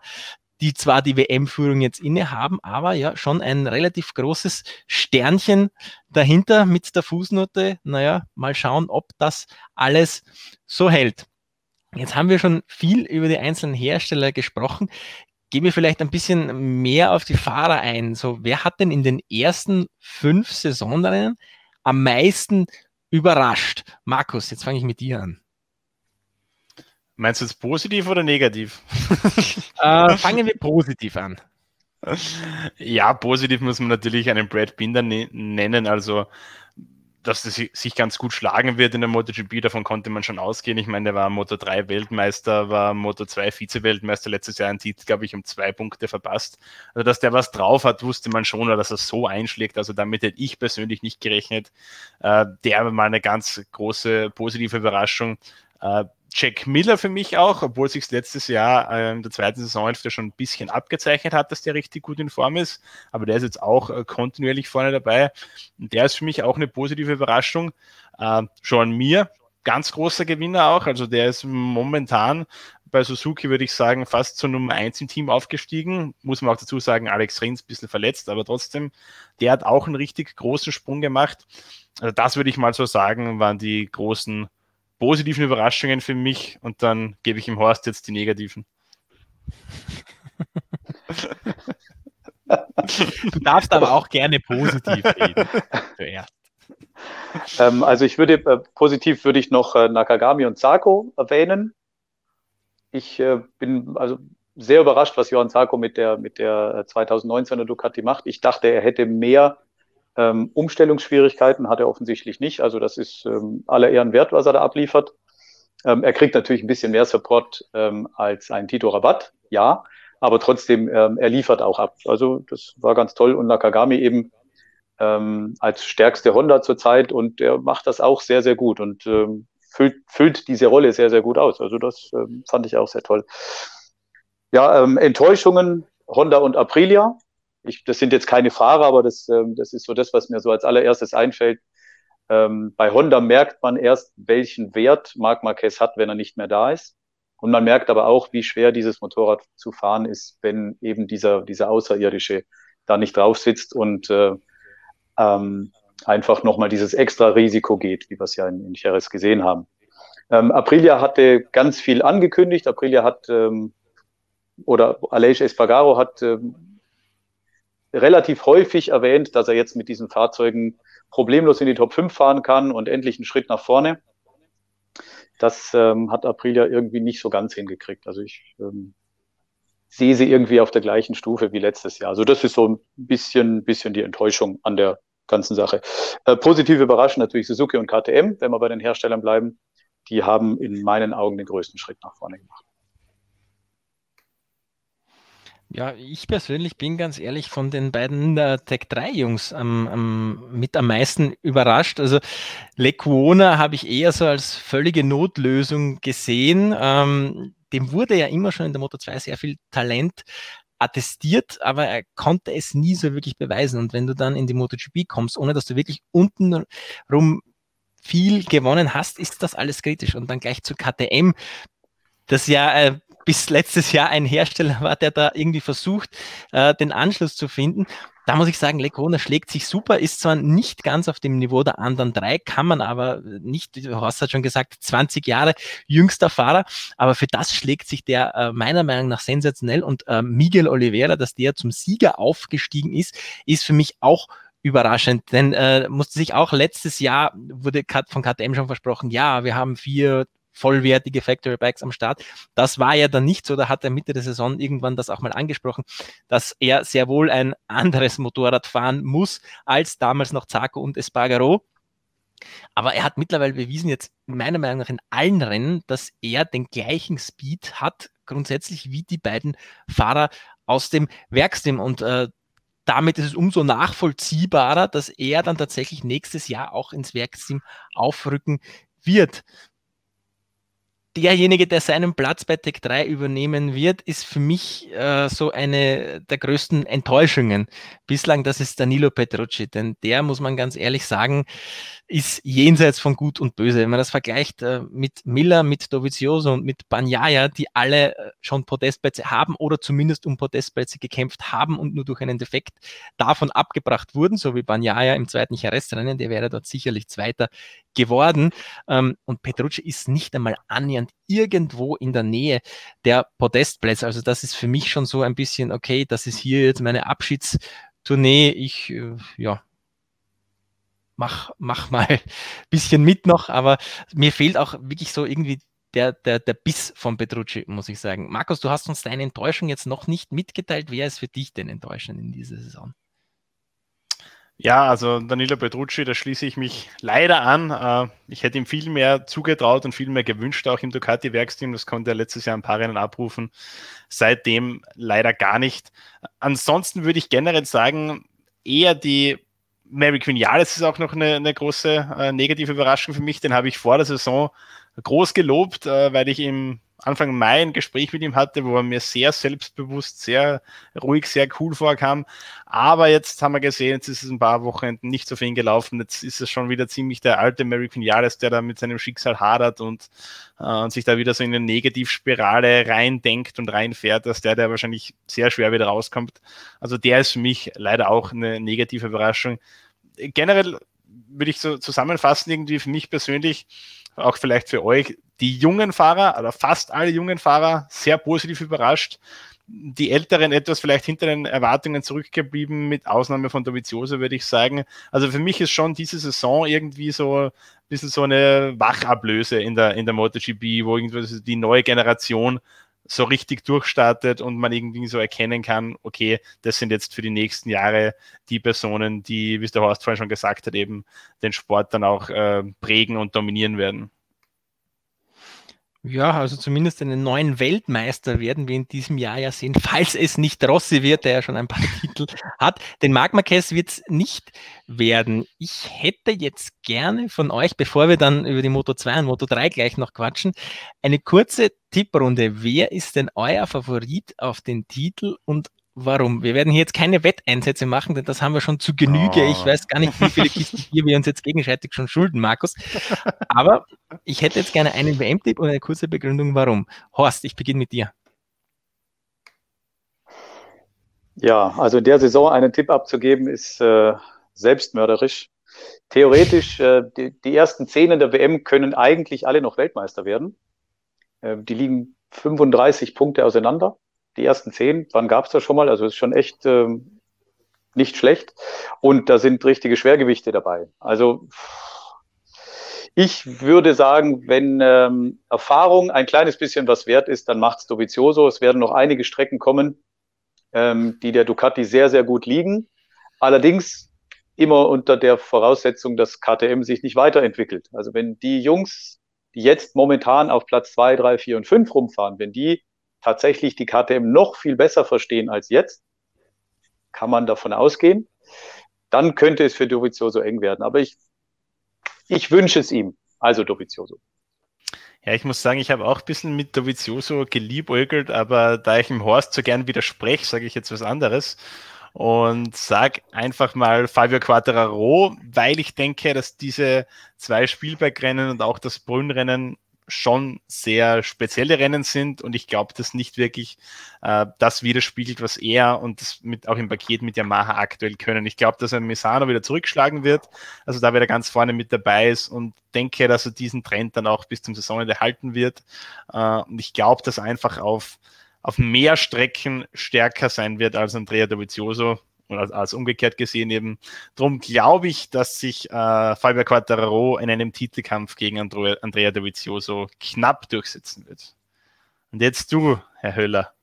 die zwar die WM-Führung jetzt innehaben, aber ja schon ein relativ großes Sternchen dahinter mit der Fußnote. Naja, mal schauen, ob das alles so hält. Jetzt haben wir schon viel über die einzelnen Hersteller gesprochen. Gehen wir vielleicht ein bisschen mehr auf die Fahrer ein. So, wer hat denn in den ersten fünf Saisonrennen am meisten überrascht? Markus, jetzt fange ich mit dir an. Meinst du jetzt positiv oder negativ? Äh, fangen wir positiv an. Ja, positiv muss man natürlich einen Brad Binder ne nennen. Also, dass er sich ganz gut schlagen wird in der MotoGP, davon konnte man schon ausgehen. Ich meine, der war Moto 3 Weltmeister, war Moto 2 Vize-Weltmeister, letztes Jahr einen Titel, glaube ich, um zwei Punkte verpasst. Also, dass der was drauf hat, wusste man schon, dass er so einschlägt. Also, damit hätte ich persönlich nicht gerechnet. Äh, der war mal eine ganz große positive Überraschung. Äh, Jack Miller für mich auch, obwohl sich letztes Jahr äh, in der zweiten Saisonhälfte schon ein bisschen abgezeichnet hat, dass der richtig gut in Form ist. Aber der ist jetzt auch äh, kontinuierlich vorne dabei. Und der ist für mich auch eine positive Überraschung. Äh, Sean Mir, ganz großer Gewinner auch. Also der ist momentan bei Suzuki, würde ich sagen, fast zur Nummer 1 im Team aufgestiegen. Muss man auch dazu sagen, Alex Rins ein bisschen verletzt, aber trotzdem, der hat auch einen richtig großen Sprung gemacht. Also das würde ich mal so sagen, waren die großen positiven Überraschungen für mich und dann gebe ich ihm Horst jetzt die negativen. Du darfst aber auch gerne positiv reden. Zuerst. Ähm, also ich würde äh, positiv würde ich noch äh, Nakagami und Sako erwähnen. Ich äh, bin also sehr überrascht, was Johann Sako mit der mit der 2019er Ducati macht. Ich dachte, er hätte mehr ähm, Umstellungsschwierigkeiten hat er offensichtlich nicht. Also das ist ähm, aller Ehren wert, was er da abliefert. Ähm, er kriegt natürlich ein bisschen mehr Support ähm, als ein Tito Rabatt, ja, aber trotzdem, ähm, er liefert auch ab. Also das war ganz toll und Nakagami eben ähm, als stärkste Honda zurzeit und er macht das auch sehr, sehr gut und ähm, füllt, füllt diese Rolle sehr, sehr gut aus. Also das fand ich auch sehr toll. Ja, Enttäuschungen, Honda und Aprilia ich, das sind jetzt keine Fahrer, aber das, ähm, das ist so das, was mir so als allererstes einfällt. Ähm, bei Honda merkt man erst, welchen Wert Marc Marquez hat, wenn er nicht mehr da ist. Und man merkt aber auch, wie schwer dieses Motorrad zu fahren ist, wenn eben dieser, dieser Außerirdische da nicht drauf sitzt und äh, ähm, einfach nochmal dieses extra Risiko geht, wie wir es ja in, in Jerez gesehen haben. Ähm, Aprilia hatte ganz viel angekündigt. Aprilia hat ähm, oder Aleix Espargaro hat ähm, relativ häufig erwähnt, dass er jetzt mit diesen Fahrzeugen problemlos in die Top 5 fahren kann und endlich einen Schritt nach vorne. Das ähm, hat Aprilia irgendwie nicht so ganz hingekriegt. Also ich ähm, sehe sie irgendwie auf der gleichen Stufe wie letztes Jahr. Also das ist so ein bisschen, bisschen die Enttäuschung an der ganzen Sache. Äh, positiv überraschend natürlich Suzuki und KTM, wenn wir bei den Herstellern bleiben. Die haben in meinen Augen den größten Schritt nach vorne gemacht. Ja, ich persönlich bin ganz ehrlich von den beiden äh, Tech 3 Jungs ähm, ähm, mit am meisten überrascht. Also Lecuona habe ich eher so als völlige Notlösung gesehen. Ähm, dem wurde ja immer schon in der Moto 2 sehr viel Talent attestiert, aber er konnte es nie so wirklich beweisen. Und wenn du dann in die MotoGP kommst, ohne dass du wirklich unten rum viel gewonnen hast, ist das alles kritisch. Und dann gleich zu KTM, das ja äh, bis letztes Jahr ein Hersteller war, der da irgendwie versucht, äh, den Anschluss zu finden. Da muss ich sagen, Lecona schlägt sich super, ist zwar nicht ganz auf dem Niveau der anderen drei, kann man aber nicht, Horst hat schon gesagt, 20 Jahre jüngster Fahrer, aber für das schlägt sich der äh, meiner Meinung nach sensationell. Und äh, Miguel Oliveira, dass der zum Sieger aufgestiegen ist, ist für mich auch überraschend, denn äh, musste sich auch letztes Jahr, wurde von KTM schon versprochen, ja, wir haben vier vollwertige Factory Bikes am Start. Das war ja dann nicht so, da hat er Mitte der Saison irgendwann das auch mal angesprochen, dass er sehr wohl ein anderes Motorrad fahren muss als damals noch Zarco und Espargaro. Aber er hat mittlerweile bewiesen, jetzt meiner Meinung nach in allen Rennen, dass er den gleichen Speed hat, grundsätzlich wie die beiden Fahrer aus dem Werksteam. Und äh, damit ist es umso nachvollziehbarer, dass er dann tatsächlich nächstes Jahr auch ins Werksteam aufrücken wird derjenige, der seinen Platz bei Tech 3 übernehmen wird, ist für mich äh, so eine der größten Enttäuschungen bislang. Das ist Danilo Petrucci, denn der, muss man ganz ehrlich sagen, ist jenseits von Gut und Böse. Wenn man das vergleicht äh, mit Miller, mit Dovizioso und mit Banyaya, die alle äh, schon Podestplätze haben oder zumindest um Podestplätze gekämpft haben und nur durch einen Defekt davon abgebracht wurden, so wie Banyaya im zweiten Jerez-Rennen, der wäre dort sicherlich Zweiter geworden. Ähm, und Petrucci ist nicht einmal annähernd irgendwo in der Nähe der Podestplätze. Also das ist für mich schon so ein bisschen, okay, das ist hier jetzt meine Abschiedstournee. Ich, äh, ja, mach, mach mal ein bisschen mit noch, aber mir fehlt auch wirklich so irgendwie der, der, der Biss von Petrucci, muss ich sagen. Markus, du hast uns deine Enttäuschung jetzt noch nicht mitgeteilt. Wer ist für dich denn enttäuschend in dieser Saison? Ja, also Danilo Petrucci, da schließe ich mich leider an. Äh, ich hätte ihm viel mehr zugetraut und viel mehr gewünscht, auch im Ducati-Werksteam. Das konnte er letztes Jahr ein paar Rennen abrufen. Seitdem leider gar nicht. Ansonsten würde ich generell sagen, eher die Mary Queen Jales ist auch noch eine, eine große äh, negative Überraschung für mich. Den habe ich vor der Saison groß gelobt, äh, weil ich im Anfang Mai ein Gespräch mit ihm hatte, wo er mir sehr selbstbewusst, sehr ruhig, sehr cool vorkam. Aber jetzt haben wir gesehen, jetzt ist es ein paar Wochenenden nicht so für ihn gelaufen. Jetzt ist es schon wieder ziemlich der alte American Jahres, der da mit seinem Schicksal hadert und, äh, und sich da wieder so in eine Negativspirale reindenkt und reinfährt, dass der, der wahrscheinlich sehr schwer wieder rauskommt. Also der ist für mich leider auch eine negative Überraschung. Generell würde ich so zusammenfassen, irgendwie für mich persönlich, auch vielleicht für euch, die jungen Fahrer oder fast alle jungen Fahrer sehr positiv überrascht. Die Älteren etwas vielleicht hinter den Erwartungen zurückgeblieben, mit Ausnahme von Dovizioso, würde ich sagen. Also für mich ist schon diese Saison irgendwie so ein bisschen so eine Wachablöse in der, in der MotoGP, wo irgendwie die neue Generation so richtig durchstartet und man irgendwie so erkennen kann, okay, das sind jetzt für die nächsten Jahre die Personen, die, wie es der Horst vorhin schon gesagt hat, eben den Sport dann auch äh, prägen und dominieren werden. Ja, also zumindest einen neuen Weltmeister werden wir in diesem Jahr ja sehen, falls es nicht Rossi wird, der ja schon ein paar Titel hat. Den Marc Marquez wird es nicht werden. Ich hätte jetzt gerne von euch, bevor wir dann über die Moto 2 und Moto 3 gleich noch quatschen, eine kurze Tipprunde. Wer ist denn euer Favorit auf den Titel und warum. Wir werden hier jetzt keine Wetteinsätze machen, denn das haben wir schon zu Genüge. Oh. Ich weiß gar nicht, wie viele Kisten Bier wir uns jetzt gegenseitig schon schulden, Markus. Aber ich hätte jetzt gerne einen WM-Tipp und eine kurze Begründung, warum. Horst, ich beginne mit dir. Ja, also in der Saison einen Tipp abzugeben, ist äh, selbstmörderisch. Theoretisch, äh, die, die, ersten zehn in der WM können eigentlich alle noch Weltmeister werden. Äh, die liegen 35 Punkte auseinander die ersten zehn, wann gab es das schon mal? Also ist schon echt ähm, nicht schlecht. Und da sind richtige Schwergewichte dabei. Also ich würde sagen, wenn ähm, Erfahrung ein kleines bisschen was wert ist, dann macht es Dovizioso. Es werden noch einige Strecken kommen, ähm, die der Ducati sehr, sehr gut liegen. Allerdings immer unter der Voraussetzung, dass KTM sich nicht weiterentwickelt. Also wenn die Jungs, die jetzt momentan auf Platz zwei, drei, vier und fünf rumfahren, wenn die tatsächlich die KTM noch viel besser verstehen als jetzt, kann man davon ausgehen, dann könnte es für Dovizioso eng werden. Aber ich, ich wünsche es ihm, also Dovizioso. Ja, ich muss sagen, ich habe auch ein bisschen mit Dovizioso geliebäugelt, aber da ich im Horst so gern widerspreche, sage ich jetzt was anderes und sage einfach mal Fabio Quattararo, weil ich denke, dass diese zwei Spielbergrennen und auch das Brünnrennen schon sehr spezielle Rennen sind und ich glaube, dass nicht wirklich äh, das widerspiegelt, was er und das mit, auch im Paket mit Yamaha aktuell können. Ich glaube, dass er Misano wieder zurückschlagen wird, also da wieder ganz vorne mit dabei ist und denke, dass er diesen Trend dann auch bis zum Saisonende halten wird. Äh, und ich glaube, dass er einfach auf, auf mehr Strecken stärker sein wird als Andrea Dovizioso als, als umgekehrt gesehen eben. Darum glaube ich, dass sich äh, Fabio Quattararo in einem Titelkampf gegen Andro Andrea Dovizioso knapp durchsetzen wird. Und jetzt du, Herr Höller.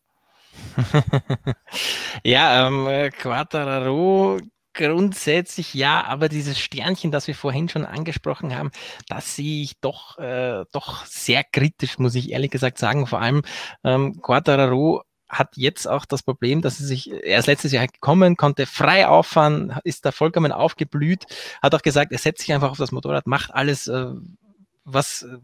ja, ähm, Quattararo grundsätzlich ja, aber dieses Sternchen, das wir vorhin schon angesprochen haben, das sehe ich doch, äh, doch sehr kritisch, muss ich ehrlich gesagt sagen. Vor allem ähm, Quattararo hat jetzt auch das Problem, dass er sich, er ist letztes Jahr gekommen, konnte frei auffahren, ist da vollkommen aufgeblüht, hat auch gesagt, er setzt sich einfach auf das Motorrad, macht alles, äh, was, äh,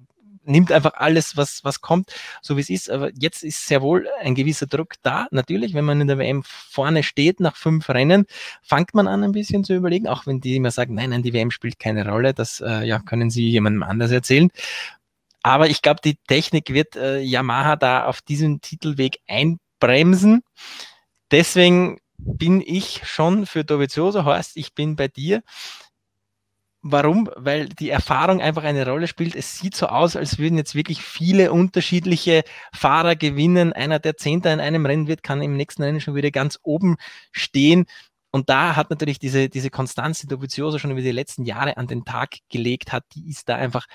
nimmt einfach alles, was, was kommt, so wie es ist. Aber jetzt ist sehr wohl ein gewisser Druck da. Natürlich, wenn man in der WM vorne steht nach fünf Rennen, fängt man an, ein bisschen zu überlegen, auch wenn die immer sagen, nein, nein, die WM spielt keine Rolle, das äh, ja, können sie jemandem anders erzählen. Aber ich glaube, die Technik wird äh, Yamaha da auf diesen Titelweg ein bremsen. Deswegen bin ich schon für Dovizioso, Horst, ich bin bei dir. Warum? Weil die Erfahrung einfach eine Rolle spielt. Es sieht so aus, als würden jetzt wirklich viele unterschiedliche Fahrer gewinnen. Einer, der Zehnter in einem Rennen wird, kann im nächsten Rennen schon wieder ganz oben stehen. Und da hat natürlich diese, diese Konstanz, die Dovizioso schon über die letzten Jahre an den Tag gelegt hat, die ist da einfach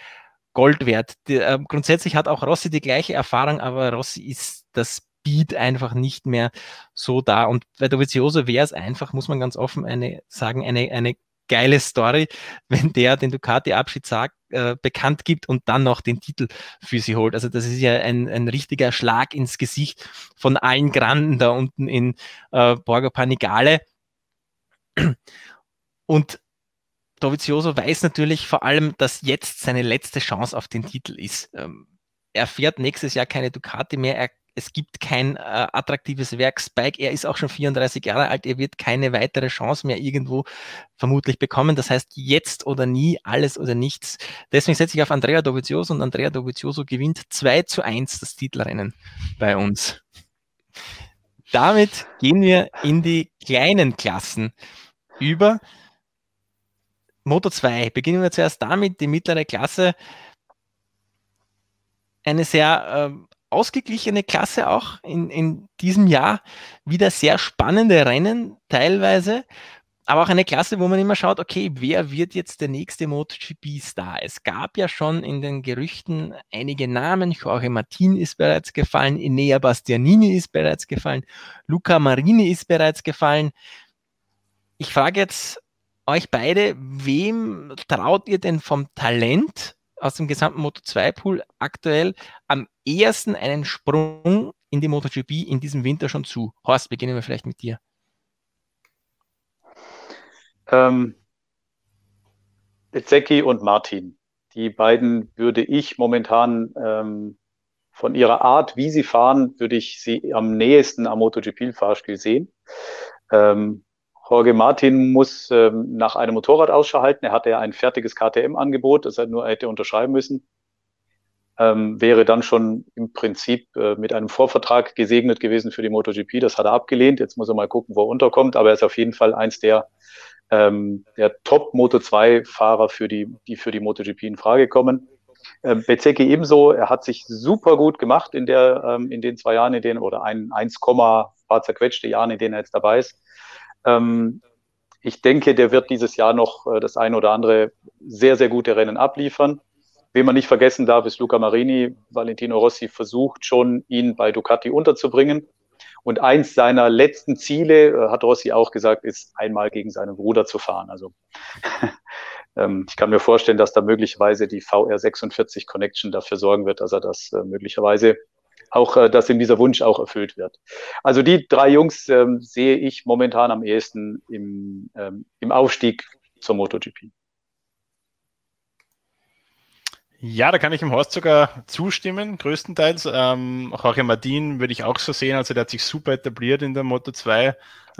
Gold wert. Die, äh, grundsätzlich hat auch Rossi die gleiche Erfahrung, aber Rossi ist das Speed einfach nicht mehr so da. Und bei Dovizioso wäre es einfach, muss man ganz offen eine, sagen, eine, eine geile Story, wenn der den Ducati-Abschied sagt, äh, bekannt gibt und dann noch den Titel für sie holt. Also das ist ja ein, ein richtiger Schlag ins Gesicht von allen Granden da unten in äh, Borgo Panigale. Und Dovizioso weiß natürlich vor allem, dass jetzt seine letzte Chance auf den Titel ist. Ähm, er fährt nächstes Jahr keine Ducati mehr. Er, es gibt kein äh, attraktives Werk Spike. Er ist auch schon 34 Jahre alt. Er wird keine weitere Chance mehr irgendwo vermutlich bekommen. Das heißt, jetzt oder nie, alles oder nichts. Deswegen setze ich auf Andrea Dovizioso und Andrea Dovizioso gewinnt 2 zu 1 das Titelrennen bei uns. Damit gehen wir in die kleinen Klassen über. Moto 2. Beginnen wir zuerst damit, die mittlere Klasse. Eine sehr äh, ausgeglichene Klasse auch in, in diesem Jahr. Wieder sehr spannende Rennen teilweise. Aber auch eine Klasse, wo man immer schaut, okay, wer wird jetzt der nächste MotoGP-Star? Es gab ja schon in den Gerüchten einige Namen. Jorge Martin ist bereits gefallen, Enea Bastianini ist bereits gefallen, Luca Marini ist bereits gefallen. Ich frage jetzt euch beide, wem traut ihr denn vom Talent aus dem gesamten Moto2-Pool aktuell am ehesten einen Sprung in die MotoGP in diesem Winter schon zu? Horst, beginnen wir vielleicht mit dir. Ähm, Zeki und Martin. Die beiden würde ich momentan ähm, von ihrer Art, wie sie fahren, würde ich sie am nächsten am MotoGP-Fahrspiel sehen. Ähm, Jorge Martin muss ähm, nach einem Motorrad Ausschau halten. Er hatte ja ein fertiges KTM-Angebot, das er nur hätte unterschreiben müssen. Ähm, wäre dann schon im Prinzip äh, mit einem Vorvertrag gesegnet gewesen für die MotoGP. Das hat er abgelehnt. Jetzt muss er mal gucken, wo er unterkommt. Aber er ist auf jeden Fall eins der, ähm, der Top Moto 2 Fahrer für die, die für die MotoGP in Frage kommen. Ähm, Bezecchi ebenso. Er hat sich super gut gemacht in der, ähm, in den zwei Jahren, in denen, oder ein 1, paar zerquetschte Jahren, in denen er jetzt dabei ist. Ähm, ich denke, der wird dieses Jahr noch äh, das eine oder andere sehr, sehr gute Rennen abliefern. Wen man nicht vergessen darf, ist Luca Marini. Valentino Rossi versucht schon, ihn bei Ducati unterzubringen. Und eins seiner letzten Ziele, äh, hat Rossi auch gesagt, ist einmal gegen seinen Bruder zu fahren. Also ähm, ich kann mir vorstellen, dass da möglicherweise die VR46 Connection dafür sorgen wird, dass er das äh, möglicherweise auch, äh, dass ihm dieser Wunsch auch erfüllt wird. Also die drei Jungs ähm, sehe ich momentan am ehesten im, ähm, im Aufstieg zur MotoGP. Ja, da kann ich dem Horst sogar zustimmen, größtenteils. Ähm, Jorge Martin würde ich auch so sehen, also der hat sich super etabliert in der Moto 2, äh,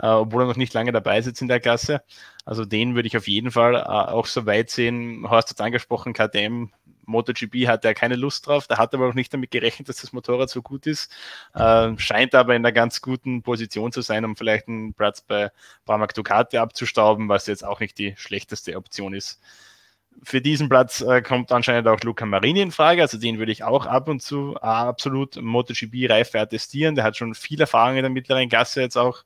obwohl er noch nicht lange dabei sitzt in der Klasse. Also den würde ich auf jeden Fall äh, auch so weit sehen. Horst hat es angesprochen, KTM MotoGP hat er keine Lust drauf. Da hat er aber auch nicht damit gerechnet, dass das Motorrad so gut ist. Äh, scheint aber in einer ganz guten Position zu sein, um vielleicht einen Platz bei Pramac Ducati abzustauben, was jetzt auch nicht die schlechteste Option ist. Für diesen Platz äh, kommt anscheinend auch Luca Marini in Frage, also den würde ich auch ab und zu äh, absolut MotoGP-reif attestieren. Der hat schon viel Erfahrung in der mittleren Klasse jetzt auch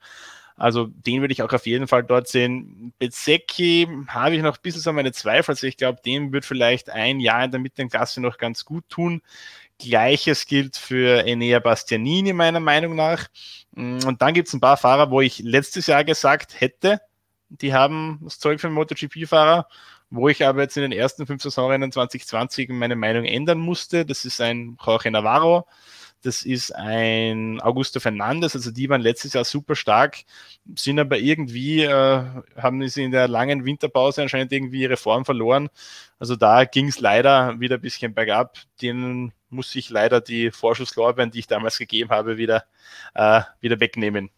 also den würde ich auch auf jeden Fall dort sehen. Bezecchi habe ich noch ein bisschen so meine Zweifel. Also ich glaube, dem wird vielleicht ein Jahr in der mittleren Klasse noch ganz gut tun. Gleiches gilt für Enea Bastianini meiner Meinung nach. Und dann gibt es ein paar Fahrer, wo ich letztes Jahr gesagt hätte, die haben das Zeug für MotoGP-Fahrer, wo ich aber jetzt in den ersten fünf Saisonrennen 2020 meine Meinung ändern musste. Das ist ein Jorge Navarro, das ist ein Augusto Fernandes, also die waren letztes Jahr super stark, sind aber irgendwie, äh, haben sie in der langen Winterpause anscheinend irgendwie ihre Form verloren. Also da ging es leider wieder ein bisschen bergab. Denen muss ich leider die Vorschusslorbeeren, die ich damals gegeben habe, wieder, äh, wieder wegnehmen.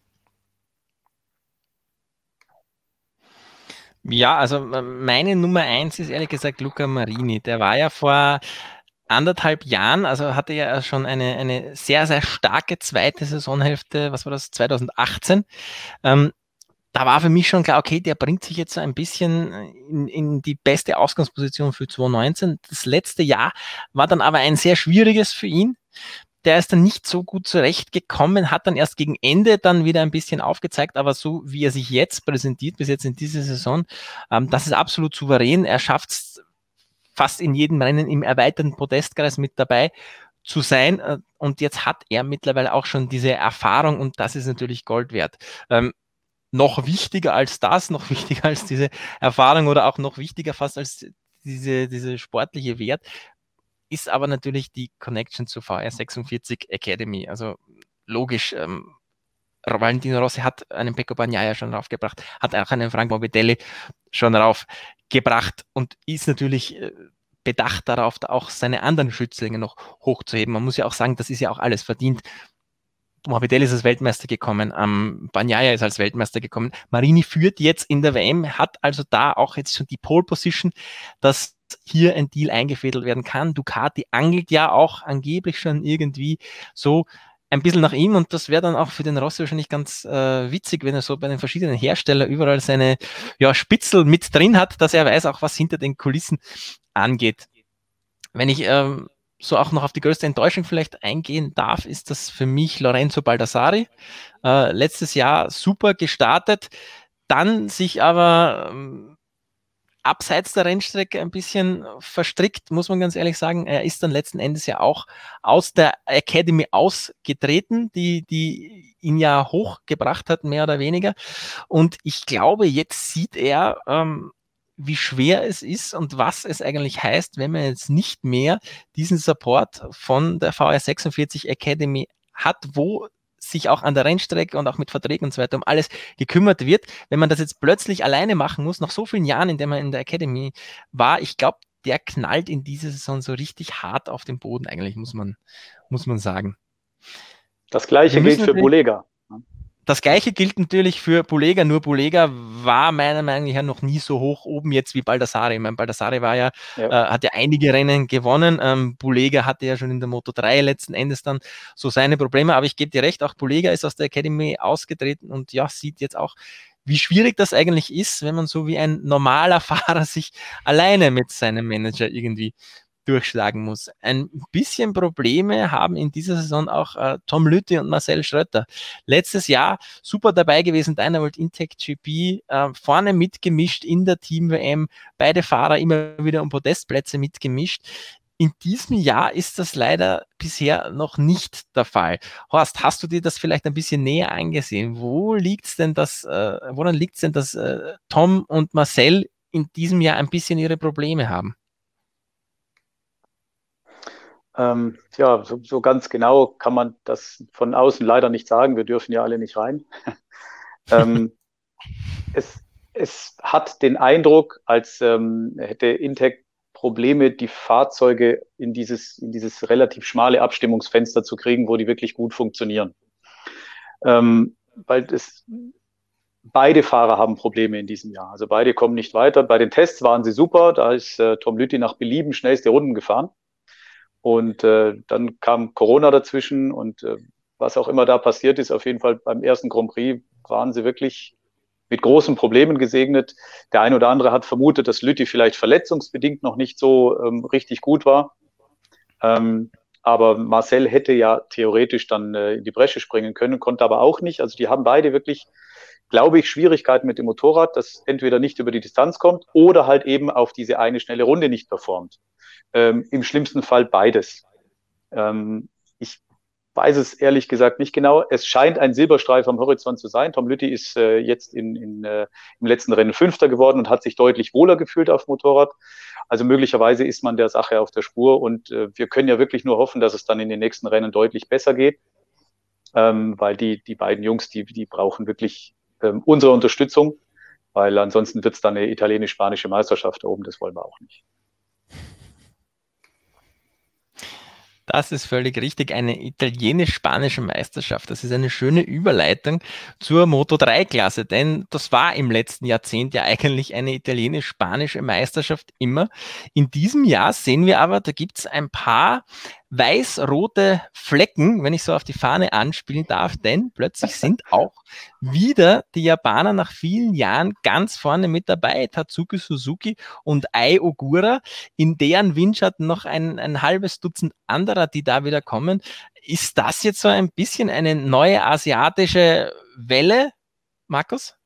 Ja, also meine Nummer eins ist ehrlich gesagt Luca Marini. Der war ja vor anderthalb Jahren, also hatte er schon eine, eine sehr, sehr starke zweite Saisonhälfte, was war das, 2018. Ähm, da war für mich schon klar, okay, der bringt sich jetzt ein bisschen in, in die beste Ausgangsposition für 2019. Das letzte Jahr war dann aber ein sehr schwieriges für ihn. Der ist dann nicht so gut zurechtgekommen, hat dann erst gegen Ende dann wieder ein bisschen aufgezeigt, aber so wie er sich jetzt präsentiert, bis jetzt in dieser Saison, ähm, das ist absolut souverän. Er schafft es fast in jedem Rennen im erweiterten Podestkreis mit dabei zu sein. Äh, und jetzt hat er mittlerweile auch schon diese Erfahrung und das ist natürlich Gold wert. Ähm, noch wichtiger als das, noch wichtiger als diese Erfahrung oder auch noch wichtiger fast als diese, diese sportliche Wert, ist aber natürlich die Connection zur VR46 Academy. Also logisch, ähm, Valentino Rossi hat einen Pecco Bagnaia schon raufgebracht, hat auch einen Frank Morbidelli schon raufgebracht und ist natürlich äh, bedacht darauf, auch seine anderen Schützlinge noch hochzuheben. Man muss ja auch sagen, das ist ja auch alles verdient. Morbidelli ist als Weltmeister gekommen, ähm, Banyaya ist als Weltmeister gekommen. Marini führt jetzt in der WM, hat also da auch jetzt schon die Pole Position, dass hier ein Deal eingefädelt werden kann. Ducati angelt ja auch angeblich schon irgendwie so ein bisschen nach ihm und das wäre dann auch für den Rossi wahrscheinlich ganz äh, witzig, wenn er so bei den verschiedenen Herstellern überall seine ja, Spitzel mit drin hat, dass er weiß auch, was hinter den Kulissen angeht. Wenn ich ähm, so auch noch auf die größte Enttäuschung vielleicht eingehen darf, ist das für mich Lorenzo Baldassari. Äh, letztes Jahr super gestartet, dann sich aber ähm, abseits der Rennstrecke ein bisschen verstrickt, muss man ganz ehrlich sagen. Er ist dann letzten Endes ja auch aus der Academy ausgetreten, die, die ihn ja hochgebracht hat, mehr oder weniger. Und ich glaube, jetzt sieht er, ähm, wie schwer es ist und was es eigentlich heißt, wenn man jetzt nicht mehr diesen Support von der VR46 Academy hat, wo sich auch an der Rennstrecke und auch mit Verträgen und so weiter um alles gekümmert wird. Wenn man das jetzt plötzlich alleine machen muss, nach so vielen Jahren, in denen man in der Academy war, ich glaube, der knallt in dieser Saison so richtig hart auf den Boden, eigentlich, muss man, muss man sagen. Das gleiche gilt für Bolega. Das gleiche gilt natürlich für Bulega, nur Bulega war meiner Meinung nach noch nie so hoch oben jetzt wie Baldassare. Ich meine, Baldassare war ja, ja. Äh, hat ja einige Rennen gewonnen. Ähm, Bulega hatte ja schon in der Moto 3 letzten Endes dann so seine Probleme, aber ich gebe dir recht, auch Bulega ist aus der Academy ausgetreten und ja, sieht jetzt auch, wie schwierig das eigentlich ist, wenn man so wie ein normaler Fahrer sich alleine mit seinem Manager irgendwie durchschlagen muss. Ein bisschen Probleme haben in dieser Saison auch äh, Tom Lütte und Marcel Schröter. Letztes Jahr super dabei gewesen, Dynavolt Intec GP, äh, vorne mitgemischt in der Team-WM, beide Fahrer immer wieder um Podestplätze mitgemischt. In diesem Jahr ist das leider bisher noch nicht der Fall. Horst, hast du dir das vielleicht ein bisschen näher angesehen? Wo liegt's denn das, äh, woran liegt es denn, dass äh, Tom und Marcel in diesem Jahr ein bisschen ihre Probleme haben? Ähm, ja, so, so, ganz genau kann man das von außen leider nicht sagen. Wir dürfen ja alle nicht rein. ähm, es, es, hat den Eindruck, als ähm, hätte Intec Probleme, die Fahrzeuge in dieses, in dieses relativ schmale Abstimmungsfenster zu kriegen, wo die wirklich gut funktionieren. Ähm, weil es, beide Fahrer haben Probleme in diesem Jahr. Also beide kommen nicht weiter. Bei den Tests waren sie super. Da ist äh, Tom Lütti nach Belieben schnellste Runden gefahren. Und äh, dann kam Corona dazwischen und äh, was auch immer da passiert ist, auf jeden Fall beim ersten Grand Prix waren sie wirklich mit großen Problemen gesegnet. Der eine oder andere hat vermutet, dass Lütti vielleicht verletzungsbedingt noch nicht so ähm, richtig gut war. Ähm, aber Marcel hätte ja theoretisch dann äh, in die Bresche springen können, konnte aber auch nicht. Also die haben beide wirklich, glaube ich, Schwierigkeiten mit dem Motorrad, das entweder nicht über die Distanz kommt oder halt eben auf diese eine schnelle Runde nicht performt. Ähm, Im schlimmsten Fall beides. Ähm, ich weiß es ehrlich gesagt nicht genau. Es scheint ein Silberstreif am Horizont zu sein. Tom Lütti ist äh, jetzt in, in, äh, im letzten Rennen Fünfter geworden und hat sich deutlich wohler gefühlt auf Motorrad. Also möglicherweise ist man der Sache auf der Spur und äh, wir können ja wirklich nur hoffen, dass es dann in den nächsten Rennen deutlich besser geht, ähm, weil die, die beiden Jungs, die, die brauchen wirklich ähm, unsere Unterstützung, weil ansonsten wird es dann eine italienisch-spanische Meisterschaft da oben, das wollen wir auch nicht. Das ist völlig richtig. Eine italienisch-spanische Meisterschaft. Das ist eine schöne Überleitung zur Moto 3-Klasse, denn das war im letzten Jahrzehnt ja eigentlich eine italienisch-spanische Meisterschaft immer. In diesem Jahr sehen wir aber, da gibt es ein paar weiß-rote Flecken, wenn ich so auf die Fahne anspielen darf, denn plötzlich sind auch wieder die Japaner nach vielen Jahren ganz vorne mit dabei. Tatsuki Suzuki und Ai Ogura, in deren Windschatten noch ein, ein halbes Dutzend anderer, die da wieder kommen. Ist das jetzt so ein bisschen eine neue asiatische Welle, Markus?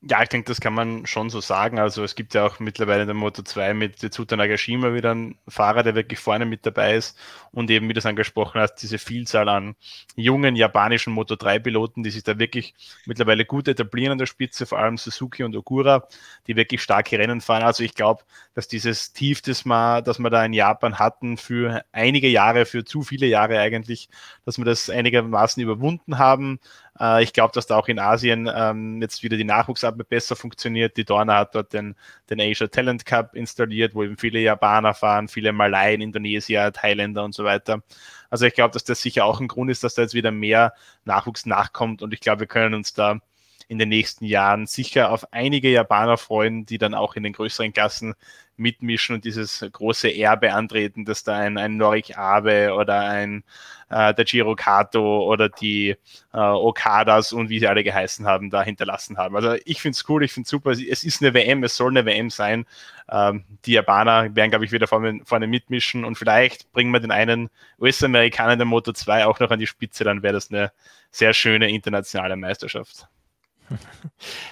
Ja, ich denke, das kann man schon so sagen. Also es gibt ja auch mittlerweile in der Moto 2 mit Tetsuta Nagashima wieder einen Fahrer, der wirklich vorne mit dabei ist und eben, wie du es angesprochen hast, diese Vielzahl an jungen japanischen Moto 3 Piloten, die sich da wirklich mittlerweile gut etablieren an der Spitze, vor allem Suzuki und Ogura, die wirklich starke Rennen fahren. Also ich glaube, dass dieses Tief, das wir, das wir da in Japan hatten für einige Jahre, für zu viele Jahre eigentlich, dass wir das einigermaßen überwunden haben. Äh, ich glaube, dass da auch in Asien ähm, jetzt wieder die Nachwuchsarbeit besser funktioniert. Die Dorna hat dort den, den Asia Talent Cup installiert, wo eben viele Japaner fahren, viele Malayen, Indonesier, Thailänder und so weiter. Also ich glaube, dass das sicher auch ein Grund ist, dass da jetzt wieder mehr Nachwuchs nachkommt und ich glaube, wir können uns da in den nächsten Jahren sicher auf einige Japaner freuen, die dann auch in den größeren Klassen mitmischen und dieses große Erbe antreten, dass da ein, ein Norik Abe oder ein äh, der Giro Kato oder die äh, Okadas und wie sie alle geheißen haben, da hinterlassen haben. Also ich finde es cool, ich finde es super. Es ist eine WM, es soll eine WM sein. Ähm, die Japaner werden, glaube ich, wieder vorne, vorne mitmischen und vielleicht bringen wir den einen US-Amerikaner der Moto 2 auch noch an die Spitze, dann wäre das eine sehr schöne internationale Meisterschaft.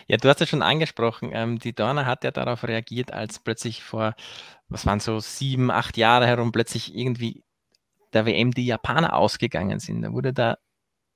Ja, du hast es schon angesprochen. Ähm, die Dorna hat ja darauf reagiert, als plötzlich vor, was waren so sieben, acht Jahre herum, plötzlich irgendwie der WM die Japaner ausgegangen sind. Da wurde da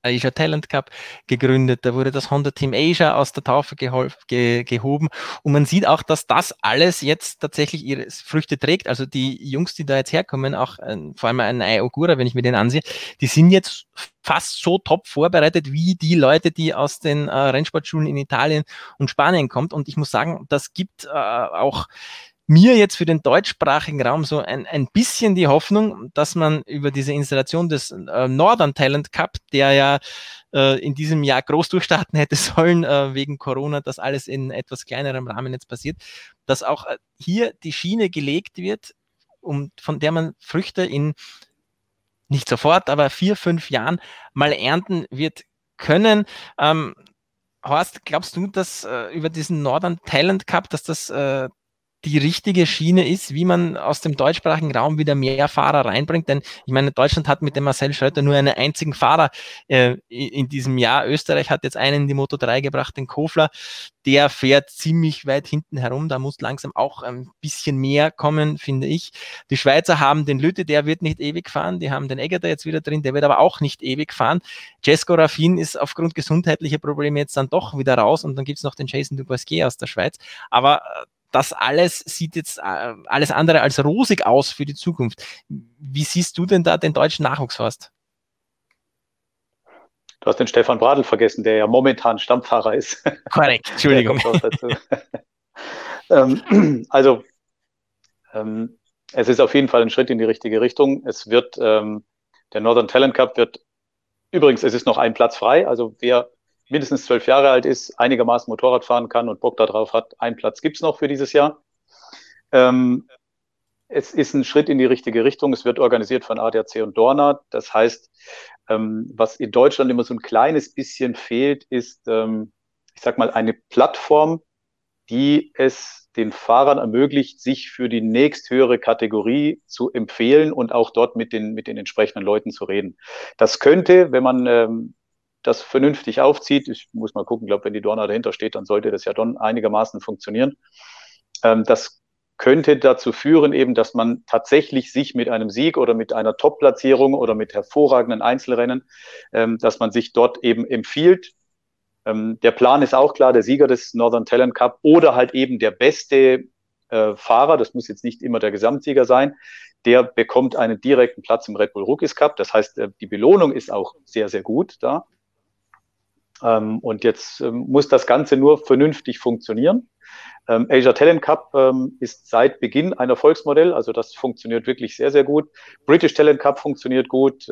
Asia Talent Cup gegründet, da wurde das Honda Team Asia aus der Taufe ge gehoben. Und man sieht auch, dass das alles jetzt tatsächlich ihre Früchte trägt. Also die Jungs, die da jetzt herkommen, auch äh, vor allem ein Ai Ogura, wenn ich mir den ansehe, die sind jetzt fast so top vorbereitet wie die Leute, die aus den äh, Rennsportschulen in Italien und Spanien kommt. Und ich muss sagen, das gibt äh, auch mir jetzt für den deutschsprachigen Raum so ein, ein bisschen die Hoffnung, dass man über diese Installation des äh, Northern Talent Cup, der ja äh, in diesem Jahr groß durchstarten hätte sollen, äh, wegen Corona, dass alles in etwas kleinerem Rahmen jetzt passiert, dass auch äh, hier die Schiene gelegt wird, um, von der man Früchte in nicht sofort, aber vier, fünf Jahren mal ernten wird können. Ähm, Horst, glaubst du, dass äh, über diesen Northern Talent Cup, dass das äh, die richtige Schiene ist, wie man aus dem deutschsprachigen Raum wieder mehr Fahrer reinbringt. Denn ich meine, Deutschland hat mit dem Marcel Schröter nur einen einzigen Fahrer äh, in diesem Jahr. Österreich hat jetzt einen in die Moto 3 gebracht, den Kofler. Der fährt ziemlich weit hinten herum. Da muss langsam auch ein bisschen mehr kommen, finde ich. Die Schweizer haben den Lütte, der wird nicht ewig fahren. Die haben den Egger da jetzt wieder drin, der wird aber auch nicht ewig fahren. Jesco Raffin ist aufgrund gesundheitlicher Probleme jetzt dann doch wieder raus und dann gibt's noch den Jason Dubosquier aus der Schweiz. Aber äh, das alles sieht jetzt äh, alles andere als rosig aus für die Zukunft. Wie siehst du denn da den deutschen Nachwuchshorst? Du hast den Stefan Bradl vergessen, der ja momentan Stammfahrer ist. Korrekt, Entschuldigung. ähm, also, ähm, es ist auf jeden Fall ein Schritt in die richtige Richtung. Es wird, ähm, der Northern Talent Cup wird, übrigens, es ist noch ein Platz frei. Also, wer mindestens zwölf Jahre alt ist, einigermaßen Motorrad fahren kann und Bock darauf hat, einen Platz gibt's noch für dieses Jahr. Ähm, es ist ein Schritt in die richtige Richtung. Es wird organisiert von ADAC und Dorna. Das heißt, ähm, was in Deutschland immer so ein kleines bisschen fehlt, ist, ähm, ich sag mal, eine Plattform, die es den Fahrern ermöglicht, sich für die nächsthöhere Kategorie zu empfehlen und auch dort mit den, mit den entsprechenden Leuten zu reden. Das könnte, wenn man ähm, das vernünftig aufzieht. Ich muss mal gucken, glaube, wenn die Dorna dahinter steht, dann sollte das ja dann einigermaßen funktionieren. Ähm, das könnte dazu führen, eben, dass man tatsächlich sich mit einem Sieg oder mit einer Top-Platzierung oder mit hervorragenden Einzelrennen, ähm, dass man sich dort eben empfiehlt. Ähm, der Plan ist auch klar, der Sieger des Northern Talent Cup oder halt eben der beste äh, Fahrer, das muss jetzt nicht immer der Gesamtsieger sein, der bekommt einen direkten Platz im Red Bull Rookies Cup. Das heißt, äh, die Belohnung ist auch sehr, sehr gut da. Ähm, und jetzt ähm, muss das Ganze nur vernünftig funktionieren. Ähm, Asia Talent Cup ist seit Beginn ein Erfolgsmodell, also das funktioniert wirklich sehr, sehr gut. British Talent Cup funktioniert gut,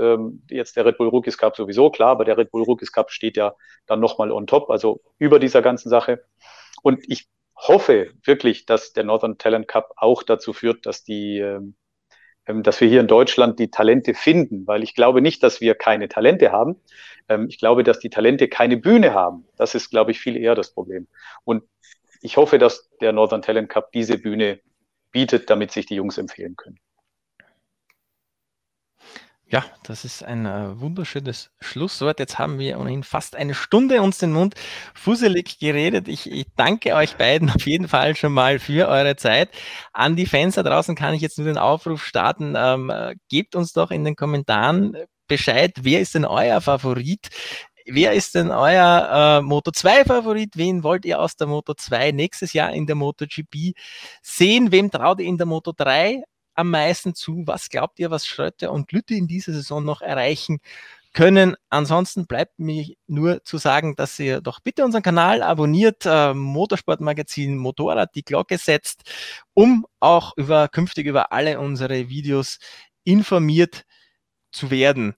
jetzt der Red Bull Rookies Cup sowieso, klar, aber der Red Bull Rookies Cup steht ja dann nochmal on top, also über dieser ganzen Sache. Und ich hoffe wirklich, dass der Northern Talent Cup auch dazu führt, dass die dass wir hier in Deutschland die Talente finden, weil ich glaube nicht, dass wir keine Talente haben. Ähm, ich glaube, dass die Talente keine Bühne haben. Das ist, glaube ich, viel eher das Problem. Und ich hoffe, dass der Northern Talent Cup diese Bühne bietet, damit sich die Jungs empfehlen können. Ja, das ist ein äh, wunderschönes Schlusswort. Jetzt haben wir ohnehin fast eine Stunde uns den Mund fusselig geredet. Ich, ich, danke euch beiden auf jeden Fall schon mal für eure Zeit. An die Fans da draußen kann ich jetzt nur den Aufruf starten. Ähm, äh, gebt uns doch in den Kommentaren Bescheid, wer ist denn euer Favorit? Wer ist denn euer äh, Moto 2 Favorit? Wen wollt ihr aus der Moto 2 nächstes Jahr in der MotoGP sehen? Wem traut ihr in der Moto 3 am meisten zu? Was glaubt ihr, was Schröter und Lütte in dieser Saison noch erreichen können? Ansonsten bleibt mir nur zu sagen, dass ihr doch bitte unseren Kanal abonniert, äh, Motorsportmagazin Motorrad die Glocke setzt, um auch über künftig über alle unsere Videos informiert zu werden.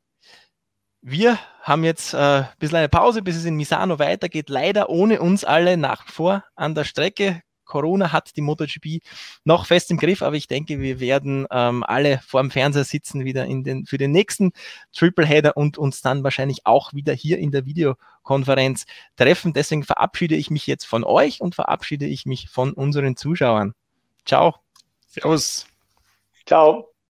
Wir haben jetzt äh, ein bisschen eine Pause, bis es in Misano weitergeht. Leider ohne uns alle nach vor an der Strecke. Corona hat die MotoGP noch fest im Griff, aber ich denke, wir werden ähm, alle vor dem Fernseher sitzen wieder in den, für den nächsten Tripleheader und uns dann wahrscheinlich auch wieder hier in der Videokonferenz treffen. Deswegen verabschiede ich mich jetzt von euch und verabschiede ich mich von unseren Zuschauern. Ciao. Servus. Ciao.